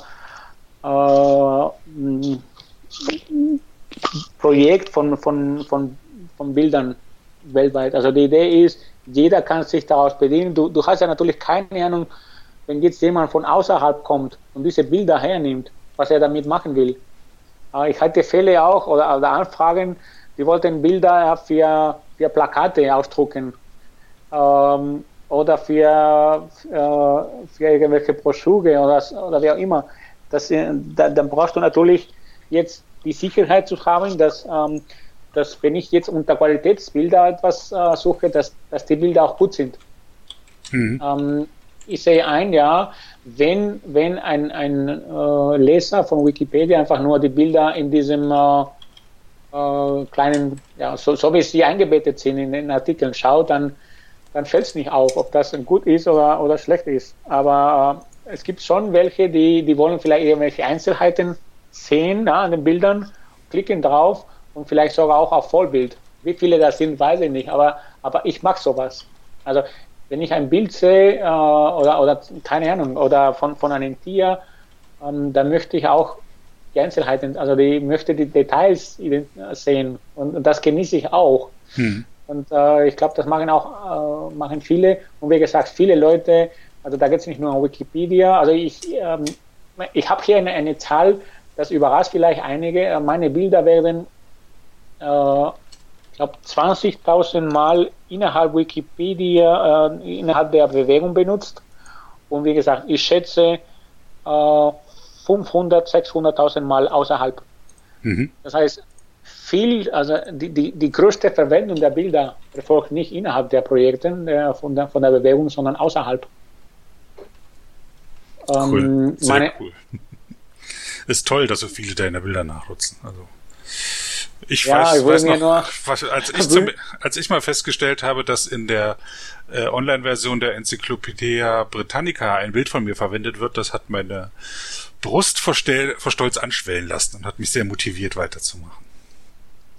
äh, mm, Projekt von, von, von, von Bildern weltweit. Also die Idee ist, jeder kann sich daraus bedienen. Du, du hast ja natürlich keine Ahnung, wenn jetzt jemand von außerhalb kommt und diese Bilder hernimmt, was er damit machen will. Ich hatte Fälle auch oder, oder Anfragen, die wollten Bilder für, für Plakate ausdrucken ähm, oder für, äh, für irgendwelche Broschüre oder, oder wie auch immer. Das, da, dann brauchst du natürlich jetzt die Sicherheit zu haben, dass ähm, dass wenn ich jetzt unter Qualitätsbilder etwas äh, suche, dass, dass die Bilder auch gut sind. Mhm. Ähm, ich sehe ein, ja, wenn, wenn ein, ein äh, Leser von Wikipedia einfach nur die Bilder in diesem äh, äh kleinen, ja, so, so wie sie eingebettet sind in den Artikeln schaut, dann, dann fällt es nicht auf, ob das gut ist oder, oder schlecht ist. Aber äh, es gibt schon welche, die, die wollen vielleicht irgendwelche Einzelheiten sehen ja, an den Bildern, klicken drauf und vielleicht sogar auch auf Vollbild. Wie viele das sind, weiß ich nicht, aber, aber ich mag sowas. Also wenn ich ein Bild sehe äh, oder, oder keine Ahnung, oder von, von einem Tier, ähm, dann möchte ich auch die Einzelheiten, also die möchte die Details sehen und, und das genieße ich auch. Hm. Und äh, ich glaube, das machen auch äh, machen viele und wie gesagt, viele Leute, also da geht es nicht nur um Wikipedia, also ich, ähm, ich habe hier eine, eine Zahl, das überrascht vielleicht einige, meine Bilder werden äh, ich glaube, 20.000 Mal innerhalb Wikipedia, äh, innerhalb der Bewegung benutzt. Und wie gesagt, ich schätze äh, 500, 600.000 Mal außerhalb. Mhm. Das heißt, viel, also die, die, die größte Verwendung der Bilder erfolgt nicht innerhalb der Projekte äh, von, der, von der Bewegung, sondern außerhalb. Cool. Ähm, Sehr meine, cool. Ist toll, dass so viele deine Bilder nachnutzen. Also. Ich ja, weiß, ich weiß noch, was, als, ich zum, als ich mal festgestellt habe, dass in der äh, Online-Version der Enzyklopädie Britannica ein Bild von mir verwendet wird, das hat meine Brust vor, vor Stolz anschwellen lassen und hat mich sehr motiviert weiterzumachen.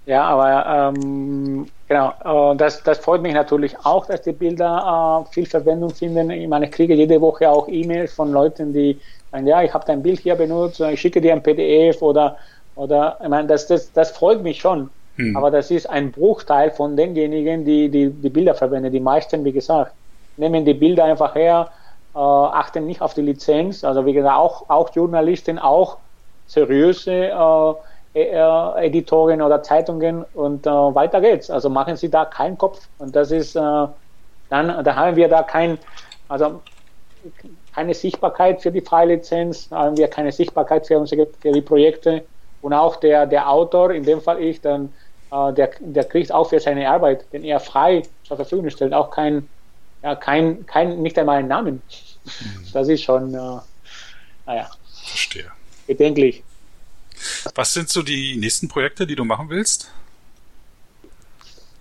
Ja, aber ähm, genau, äh, das, das freut mich natürlich auch, dass die Bilder äh, viel Verwendung finden. Ich meine, ich kriege jede Woche auch E-Mails von Leuten, die sagen, ja, ich habe dein Bild hier benutzt, ich schicke dir ein PDF oder oder, ich meine, das, das, das freut mich schon. Hm. Aber das ist ein Bruchteil von denjenigen, die, die die Bilder verwenden. Die meisten, wie gesagt, nehmen die Bilder einfach her, äh, achten nicht auf die Lizenz. Also wie gesagt, auch, auch Journalisten, auch seriöse äh, äh, Editoren oder Zeitungen und äh, weiter geht's. Also machen Sie da keinen Kopf. Und das ist, äh, dann, da haben wir da kein, also keine Sichtbarkeit für die Freilizenz, haben wir keine Sichtbarkeit für, unsere, für die Projekte. Und auch der, der Autor, in dem Fall ich, dann, äh, der, der kriegt auch für seine Arbeit, den er frei zur Verfügung stellt, auch kein, ja, kein, kein, nicht einmal einen Namen. Mhm. Das ist schon, äh, naja. Verstehe. Bedenklich. Was sind so die nächsten Projekte, die du machen willst?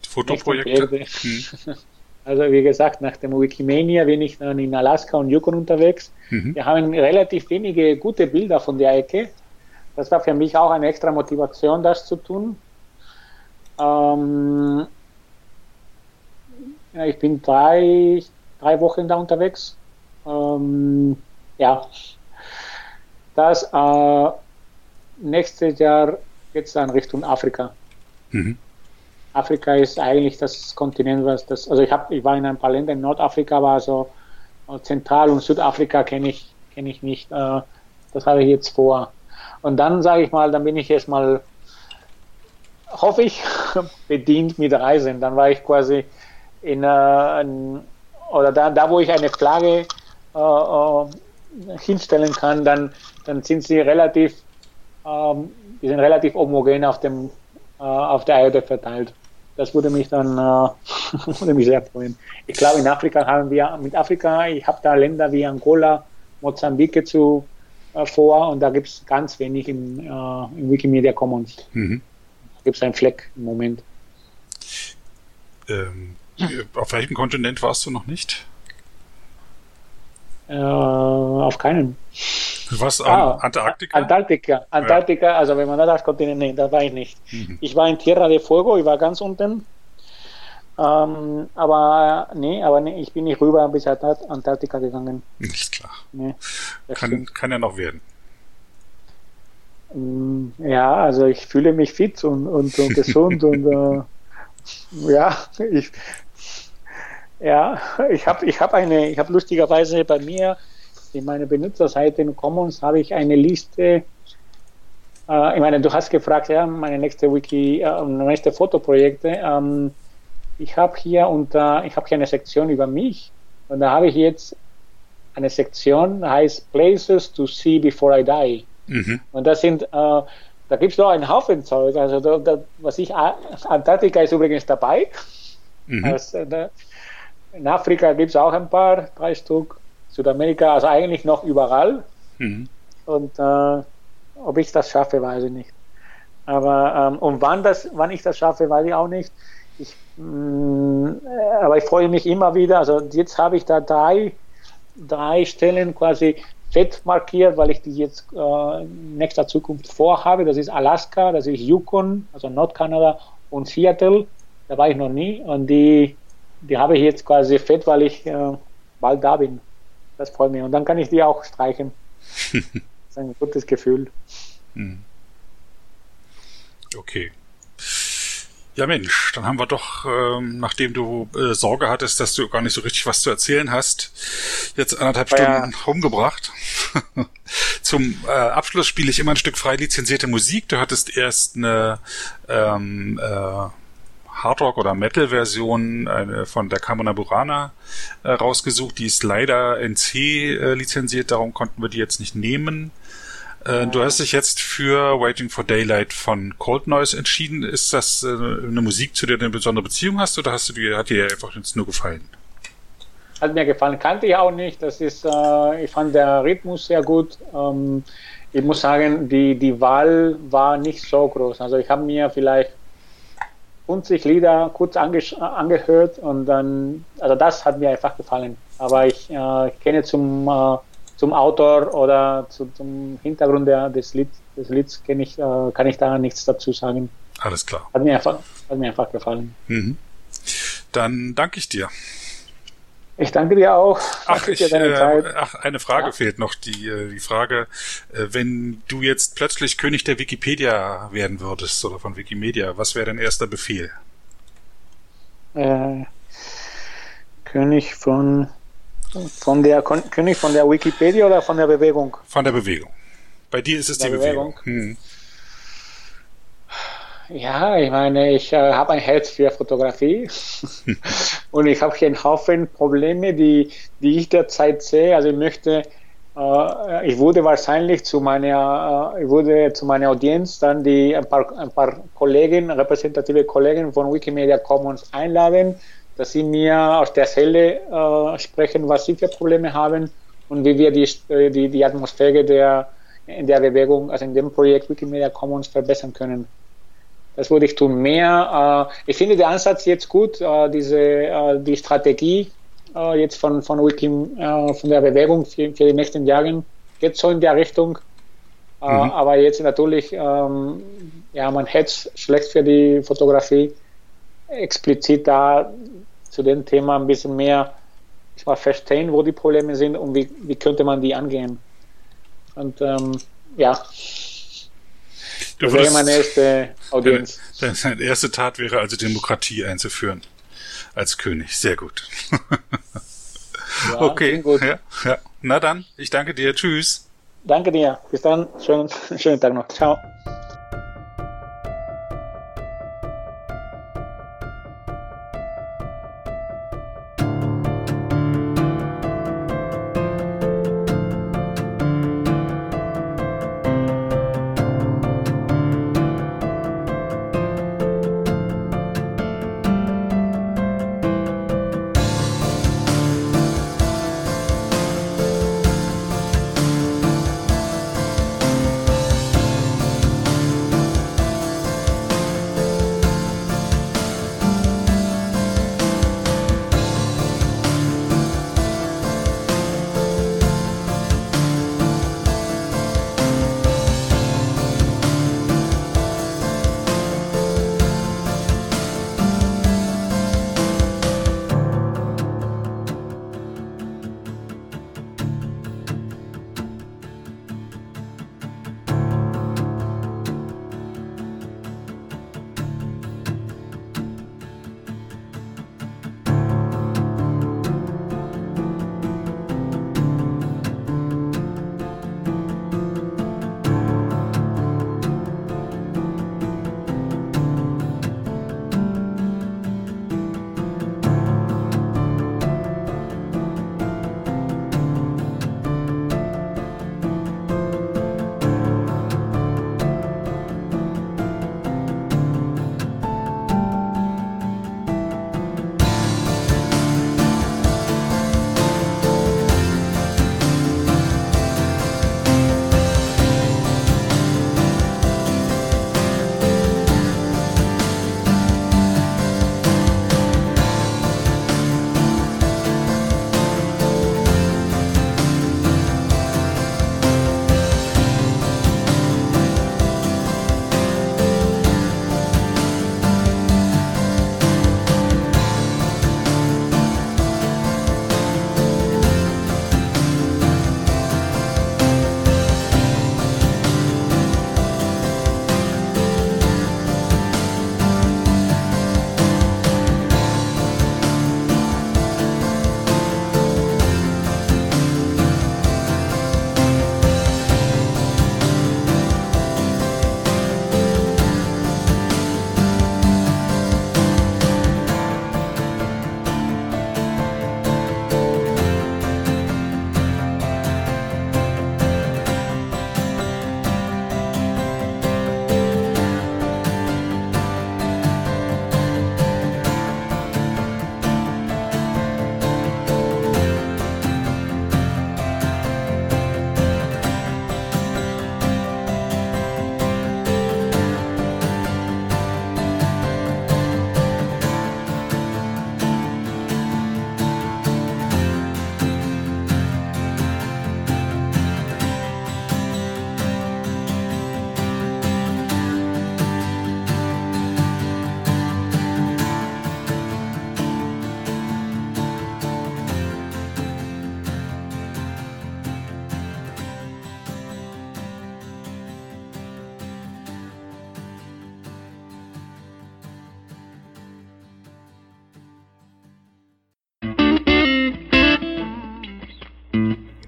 Fotoprojekte? Hm. Also wie gesagt, nach dem Wikimania bin ich dann in Alaska und Yukon unterwegs. Mhm. Wir haben relativ wenige gute Bilder von der Ecke. Das war für mich auch eine extra Motivation, das zu tun. Ähm, ja, ich bin drei, drei Wochen da unterwegs. Ähm, ja, das äh, nächstes Jahr geht es dann Richtung Afrika. Mhm. Afrika ist eigentlich das Kontinent, was das, also ich habe, ich war in ein paar Ländern in Nordafrika, aber so äh, Zentral- und Südafrika kenne ich, kenne ich nicht. Äh, das habe ich jetzt vor. Und dann sage ich mal, dann bin ich jetzt mal, hoffe ich, bedient mit Reisen. Dann war ich quasi in, äh, in oder da, da, wo ich eine Flagge äh, äh, hinstellen kann, dann, dann sind sie relativ, ähm, die sind relativ homogen auf dem äh, auf der Erde verteilt das würde mich dann äh, würde mich sehr freuen. Ich glaube, in Afrika haben wir, mit Afrika, ich habe da Länder wie Angola, Mosambik zu vor und da gibt es ganz wenig im, äh, im Wikimedia Commons. Mhm. Da gibt es einen Fleck im Moment. Ähm, auf welchem Kontinent warst du noch nicht? Äh, auf keinen. Was? Ah, Antarktika? Antarktika. Antarktika, ja. also wenn man das Kontinent, nee, da war ich nicht. Mhm. Ich war in Tierra de Fuego, ich war ganz unten. Ähm, aber nee, aber nee, ich bin nicht rüber bis Antarktika gegangen. Nicht klar. Nee, kann, kann ja noch werden. Mm, ja, also ich fühle mich fit und, und, und gesund und äh, ja, ich, ja, ich habe ich hab eine, ich habe lustigerweise bei mir in meiner Benutzerseite in Commons habe ich eine Liste. Äh, ich meine, du hast gefragt, ja, meine nächste Wiki, äh, nächste Fotoprojekte. Ähm, ich habe hier unter, ich habe hier eine Sektion über mich und da habe ich jetzt eine Sektion, heißt Places to see before I die. Mhm. Und das sind, äh, da gibt es noch einen Haufen Zeug. Also da, da, was ich, Antarktika ist übrigens dabei. Mhm. Also, da, in Afrika gibt es auch ein paar, drei Stück. Südamerika, also eigentlich noch überall. Mhm. Und äh, ob ich das schaffe, weiß ich nicht. Aber ähm, und wann das, wann ich das schaffe, weiß ich auch nicht. Mm, aber ich freue mich immer wieder. Also jetzt habe ich da drei, drei Stellen quasi fett markiert, weil ich die jetzt äh, in nächster Zukunft vorhabe. Das ist Alaska, das ist Yukon, also Nordkanada und Seattle. Da war ich noch nie und die, die habe ich jetzt quasi fett, weil ich äh, bald da bin. Das freut mich. Und dann kann ich die auch streichen. das ist ein gutes Gefühl. Hm. Okay. Ja Mensch, dann haben wir doch, ähm, nachdem du äh, Sorge hattest, dass du gar nicht so richtig was zu erzählen hast, jetzt anderthalb ja. Stunden rumgebracht. Zum äh, Abschluss spiele ich immer ein Stück frei lizenzierte Musik. Du hattest erst eine ähm, äh, Hardrock- oder Metal-Version äh, von der Kamona Burana äh, rausgesucht. Die ist leider NC äh, lizenziert, darum konnten wir die jetzt nicht nehmen. Äh, du hast dich jetzt für Waiting for Daylight von Cold Noise entschieden. Ist das äh, eine Musik, zu der du eine besondere Beziehung hast oder hast du die, hat dir einfach jetzt nur gefallen? Hat mir gefallen, kannte ich auch nicht. Das ist, äh, ich fand der Rhythmus sehr gut. Ähm, ich muss sagen, die, die Wahl war nicht so groß. Also ich habe mir vielleicht 50 Lieder kurz ange angehört und dann, also das hat mir einfach gefallen. Aber ich, äh, kenne zum, äh, zum Autor oder zu, zum Hintergrund der, des, Lied, des Lieds kenne ich, äh, kann ich da nichts dazu sagen. Alles klar. Hat mir einfach, hat mir einfach gefallen. Mhm. Dann danke ich dir. Ich danke dir auch. Ach, ich, äh, ach eine Frage ja. fehlt noch. Die, äh, die Frage, äh, wenn du jetzt plötzlich König der Wikipedia werden würdest oder von Wikimedia, was wäre dein erster Befehl? Äh, König von, von der König von der Wikipedia oder von der Bewegung? Von der Bewegung. Bei dir ist es die Bewegung. Bewegung. Hm. Ja, ich meine, ich äh, habe ein Herz für Fotografie und ich habe hier einen Haufen Probleme, die, die ich derzeit sehe. Also ich möchte, äh, ich würde wahrscheinlich zu meiner, äh, ich würde zu meiner Audienz dann die ein paar, ein paar Kollegen, repräsentative Kollegen von Wikimedia Commons einladen, dass sie mir aus der Seele äh, sprechen, was sie für Probleme haben und wie wir die, die, die Atmosphäre der, in der Bewegung, also in dem Projekt Wikimedia Commons verbessern können. Das würde ich tun. Mehr, äh, ich finde den Ansatz jetzt gut, äh, diese, äh, die Strategie äh, jetzt von, von Wiki, äh, von der Bewegung für, für die nächsten Jahre geht so in der Richtung. Äh, mhm. Aber jetzt natürlich, ähm, ja, man hätte schlecht für die Fotografie explizit da zu dem Thema ein bisschen mehr mal verstehen, wo die Probleme sind und wie, wie könnte man die angehen. Und ähm, ja, Du das wäre meine erste Audienz. Deine, deine erste Tat wäre also Demokratie einzuführen als König. Sehr gut. Ja, okay. Gut. Ja, ja. Na dann, ich danke dir. Tschüss. Danke dir. Bis dann. Schönen, schönen Tag noch. Ciao.